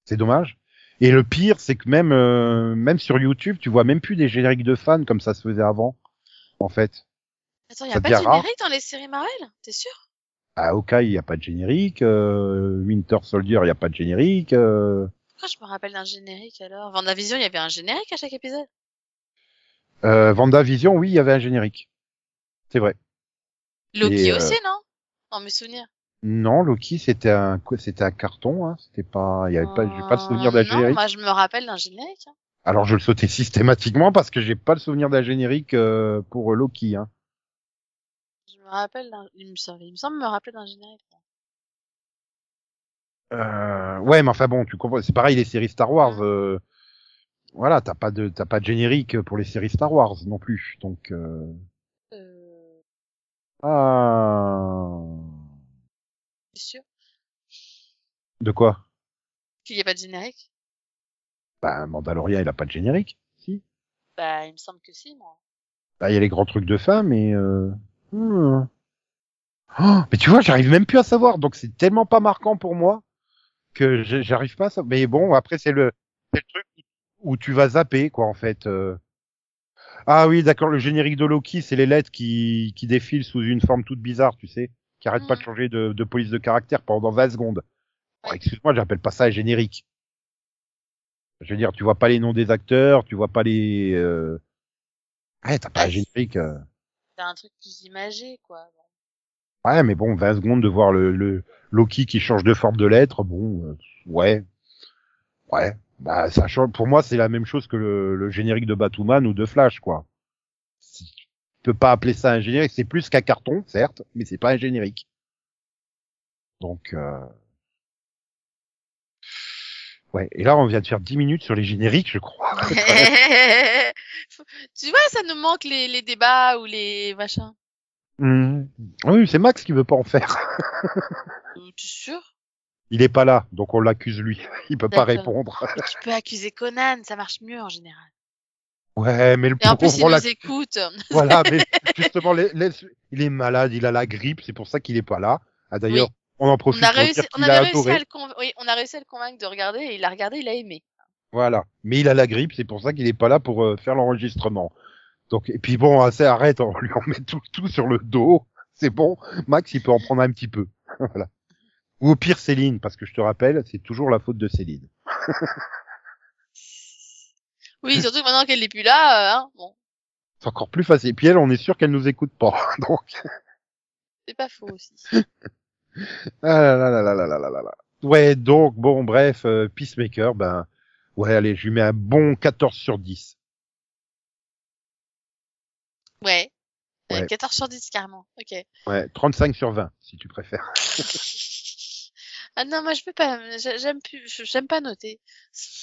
C'est dommage. Et le pire, c'est que même euh, même sur YouTube, tu vois même plus des génériques de fans comme ça se faisait avant, en fait. Attends, y Ça a pas de rare. générique dans les séries Marvel? T'es sûr? À Hawkeye, il n'y a pas de générique. euh, Winter Soldier, il n'y a pas de générique. euh, Pourquoi je me rappelle d'un générique alors? Vendavision, il y avait un générique à chaque épisode? euh, WandaVision, oui, il y avait un générique. C'est vrai. Loki Et, euh, aussi, non? Dans mes souvenirs. Non, Loki, c'était un, c'était un carton. Hein. C'était pas, il y avait pas, j'ai pas le souvenir d'un Euh, Non, générique. moi je me rappelle d'un générique. hein. Alors je le sautais systématiquement parce que j'ai pas le souvenir d'un générique euh, pour Loki. Hein. Je me rappelle d'un. Il me semble, il me semble me rappeler d'un générique. Euh, ouais, mais enfin bon, tu comprends, c'est pareil les séries Star Wars. euh, voilà, t'as pas de t'as pas de générique pour les séries Star Wars non plus. Donc. Euh, ah sûr? De quoi? Qu'il n'y a pas de générique? Bah Mandalorian, il a pas de générique. Si. Bah, il me semble que si, moi. Bah il y a les grands trucs de fin, mais euh... hmm. Oh, mais tu vois, j'arrive même plus à savoir. Donc c'est tellement pas marquant pour moi que j'arrive pas à savoir. Mais bon, après c'est le c'est le truc où tu vas zapper quoi en fait. euh. Ah oui, d'accord, le générique de Loki, c'est les lettres qui, qui défilent sous une forme toute bizarre, tu sais, qui arrête pas de Mhm. changer de, de police de caractère pendant 20 secondes. Excuse-moi, j'appelle pas ça un générique. Je veux dire, tu vois pas les noms des acteurs, tu vois pas les... Euh... Ouais, t'as pas un générique. euh. C'est un truc plus imagé, quoi. Ouais, mais bon, 20 secondes de voir le, le Loki qui change de forme de lettre, bon, euh, ouais. Ouais. Bah, ça change. Pour moi, c'est la même chose que le, le générique de Batwoman ou de Flash, quoi. Tu peux pas appeler ça un générique. C'est plus qu'un carton, certes, mais c'est pas un générique. Donc, euh... ouais. Et là, on vient de faire 10 minutes sur les génériques, je crois. tu vois, ça nous manque les, les débats ou les machins. Mhm. Oui, c'est Max qui veut pas en faire. Euh, Tu es sûr? Il est pas là, donc on l'accuse lui. Il peut pas répondre. Mais Tu peux accuser Conan, ça marche mieux en général. Ouais, mais le Et en plus, il nous écoute. Voilà, mais justement, il est malade, il a la grippe, c'est pour ça qu'il est pas là. Ah, d'ailleurs, Oui. on en profite On a pour réussi, dire on a réussi à le conv- oui, on a réussi à le convaincre de regarder et il a regardé, il a aimé. Voilà. Mais il a la grippe, c'est pour ça qu'il est pas là pour euh, faire l'enregistrement. Donc, et puis bon, assez arrête, on lui en met tout, tout sur le dos. C'est bon. Max, il peut en prendre un petit peu. voilà. Ou au pire, Céline, parce que je te rappelle, c'est toujours la faute de Céline. Oui, surtout que maintenant qu'elle n'est plus là, euh, hein, bon, C'est encore plus facile. Puis elle, on est sûr qu'elle nous écoute pas. Donc, c'est pas faux aussi. Ah là là là là là là là là. Ouais, donc, bon, bref, euh, Peacemaker, ben, ouais, allez, je lui mets un bon 14 sur 10. Ouais. Ouais. 14 sur 10 carrément. Ok. Ouais, 35 sur 20, si tu préfères. Ah non, moi je peux pas. j'ai- J'aime plus. J'aime pas noter.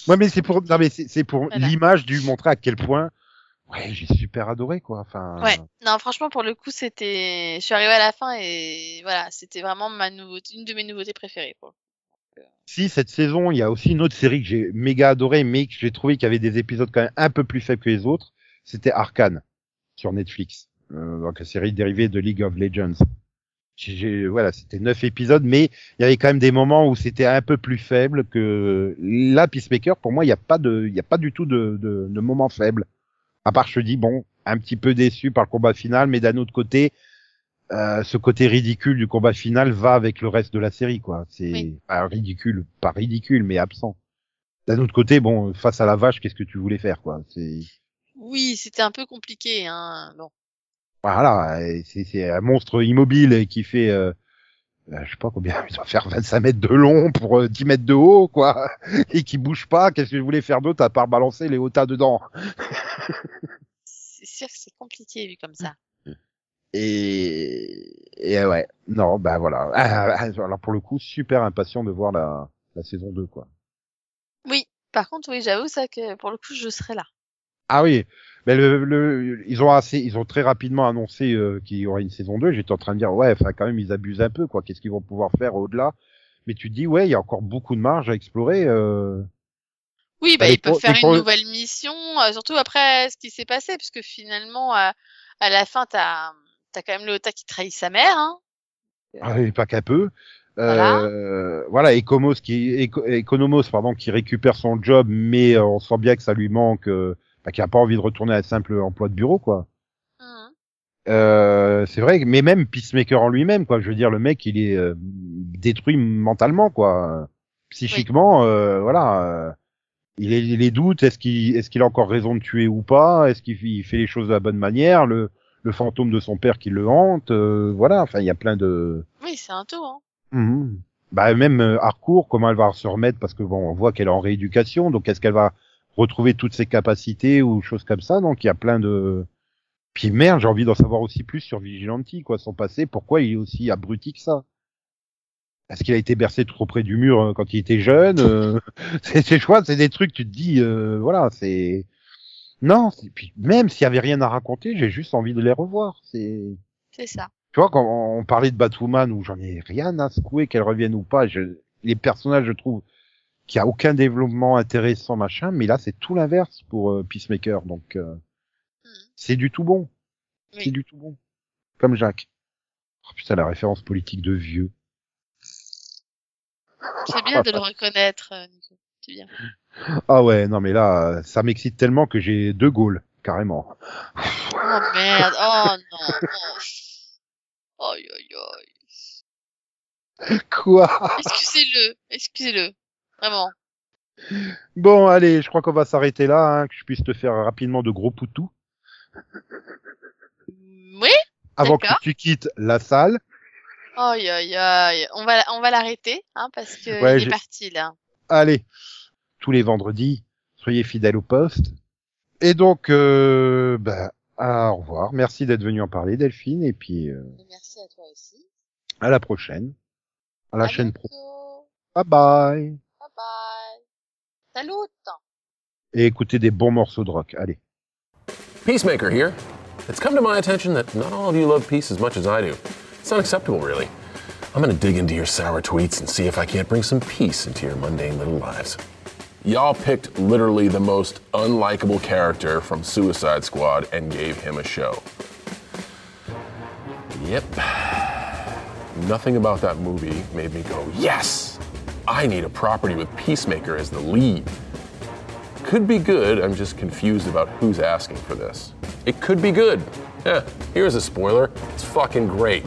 Ouais, mais c'est pour, non, mais c'est pour Voilà. l'image du montrer à quel point, ouais, j'ai super adoré, quoi. Enfin, Ouais. Non, franchement, pour le coup, c'était. Je suis arrivée à la fin et voilà, c'était vraiment ma nouveauté, une de mes nouveautés préférées. quoi. si cette saison, il y a aussi une autre série que j'ai méga adoré, mais que j'ai trouvé qu'il y avait des épisodes quand même un peu plus faibles que les autres, c'était Arcane sur Netflix, euh, donc la série dérivée de League of Legends. J'ai- voilà, c'était neuf épisodes, mais il y avait quand même des moments où c'était un peu plus faible que là. Peacemaker, pour moi, il n'y a pas de, il y a pas du tout de, de, de moments faibles. À part, je te dis, bon, un petit peu déçu par le combat final, mais d'un autre côté, euh, ce côté ridicule du combat final va avec le reste de la série, quoi. C'est Oui. pas ridicule, pas ridicule, mais absent. D'un autre côté, bon, face à la vache, qu'est-ce que tu voulais faire, quoi? C'est Oui, c'était un peu compliqué. Hein. Bon. Voilà, et c'est un monstre immobile qui fait, euh, euh, je sais pas combien, il doit faire 25 mètres de long pour euh, 10 mètres de haut, quoi, et qui bouge pas. Qu'est-ce que je voulais faire d'autre à part balancer les tas dedans? C'est sûr que c'est compliqué vu comme ça. Et, et ouais, non, bah voilà. Ah, ah, alors pour le coup, super impatient de voir la, la saison 2, quoi. Oui. Par contre, oui, j'avoue ça que pour le coup, je serai là. Ah oui, mais le, le, ils ont assez, ils ont très rapidement annoncé euh, qu'il y aurait une saison 2. J'étais en train de dire ouais, enfin quand même ils abusent un peu quoi. Qu'est-ce qu'ils vont pouvoir faire au-delà? Mais tu te dis ouais, il y a encore beaucoup de marge à explorer. Euh... Oui, bah, Bah, ils il peuvent faire une nouvelle mission, euh, surtout après ce qui s'est passé, puisque finalement, à, à la fin, t'as as quand même Léota qui trahit sa mère. Hein. ah, et pas qu'un peu. Voilà. Euh, voilà, Economos qui, Economos pardon, qui récupère son job, mais on sent bien que ça lui manque, euh, bah, qu'il a pas envie de retourner à un simple emploi de bureau quoi. Mhm. Euh, c'est vrai, mais même Peacemaker en lui-même, quoi. Je veux dire, le mec, il est euh, détruit mentalement, quoi. Psychiquement, euh, voilà. euh, il est les doutes. Est-ce qu'il, est-ce qu'il a encore raison de tuer ou pas? Est-ce qu'il il fait les choses de la bonne manière? Le, le fantôme de son père qui le hante. euh, voilà. Enfin, il y a plein de. Oui, c'est un tout. Hein. Mhm. Bah même euh, Harcourt, comment elle va se remettre? Parce que bon, on voit qu'elle est en rééducation. Donc, est-ce qu'elle va retrouver toutes ses capacités ou choses comme ça Donc, il y a plein de puis merde, j'ai envie d'en savoir aussi plus sur Vigilanti, quoi, son passé, pourquoi il est aussi abruti que ça. Est-ce qu'il a été bercé trop près du mur euh, quand il était jeune euh, C'est vois, c'est des trucs, tu te dis, euh, voilà, c'est non. Puis même s'il y avait rien à raconter, j'ai juste envie de les revoir. C'est C'est ça. tu vois, quand on parlait de Batwoman où j'en ai rien à secouer qu'elle revienne ou pas, je, les personnages, je trouve qu'il y a aucun développement intéressant, machin, mais là, c'est tout l'inverse pour euh, Peacemaker, donc euh, Mhm. c'est du tout bon. Oui. C'est du tout bon. Comme Jacques. Oh, putain, la référence politique de vieux. C'est bien de le reconnaître, euh, Nico. C'est bien. Ah ouais, non mais là, ça m'excite tellement que j'ai deux Gaules, carrément. Oh merde. Oh non. Oh. Aïe aïe aïe. Quoi? Excusez-le. Excusez-le. Vraiment. Bon, allez, je crois qu'on va s'arrêter là, hein, que je puisse te faire rapidement de gros poutous. Oui. Avant que tu quittes la salle. Aïe aïe aïe. On va, on va l'arrêter, hein, parce que Ouais, il est parti là. Allez, tous les vendredis, soyez fidèles au poste. Et donc, euh, bah, à- au revoir. Merci d'être venu en parler, Delphine, et puis euh, Merci à toi aussi. à la prochaine. À la À chaîne pro. bientôt. Bye bye. Salut. Et écoutez des bons morceaux de rock. Allez. Peacemaker here. It's come to my attention that not all of you love peace as much as I do. It's unacceptable, really. I'm gonna dig into your sour tweets and see if I can't bring some peace into your mundane little lives. Y'all picked literally the most unlikable character from Suicide Squad and gave him a show. Yep. Nothing about that movie made me go, yes! I need a property with Peacemaker as the lead. Could be good, I'm just confused about who's asking for this. It could be good. Yeah, here's a spoiler. It's fucking great.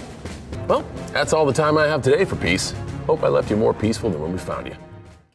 Well, that's all the time I have today for peace. Hope I left you more peaceful than when we found you.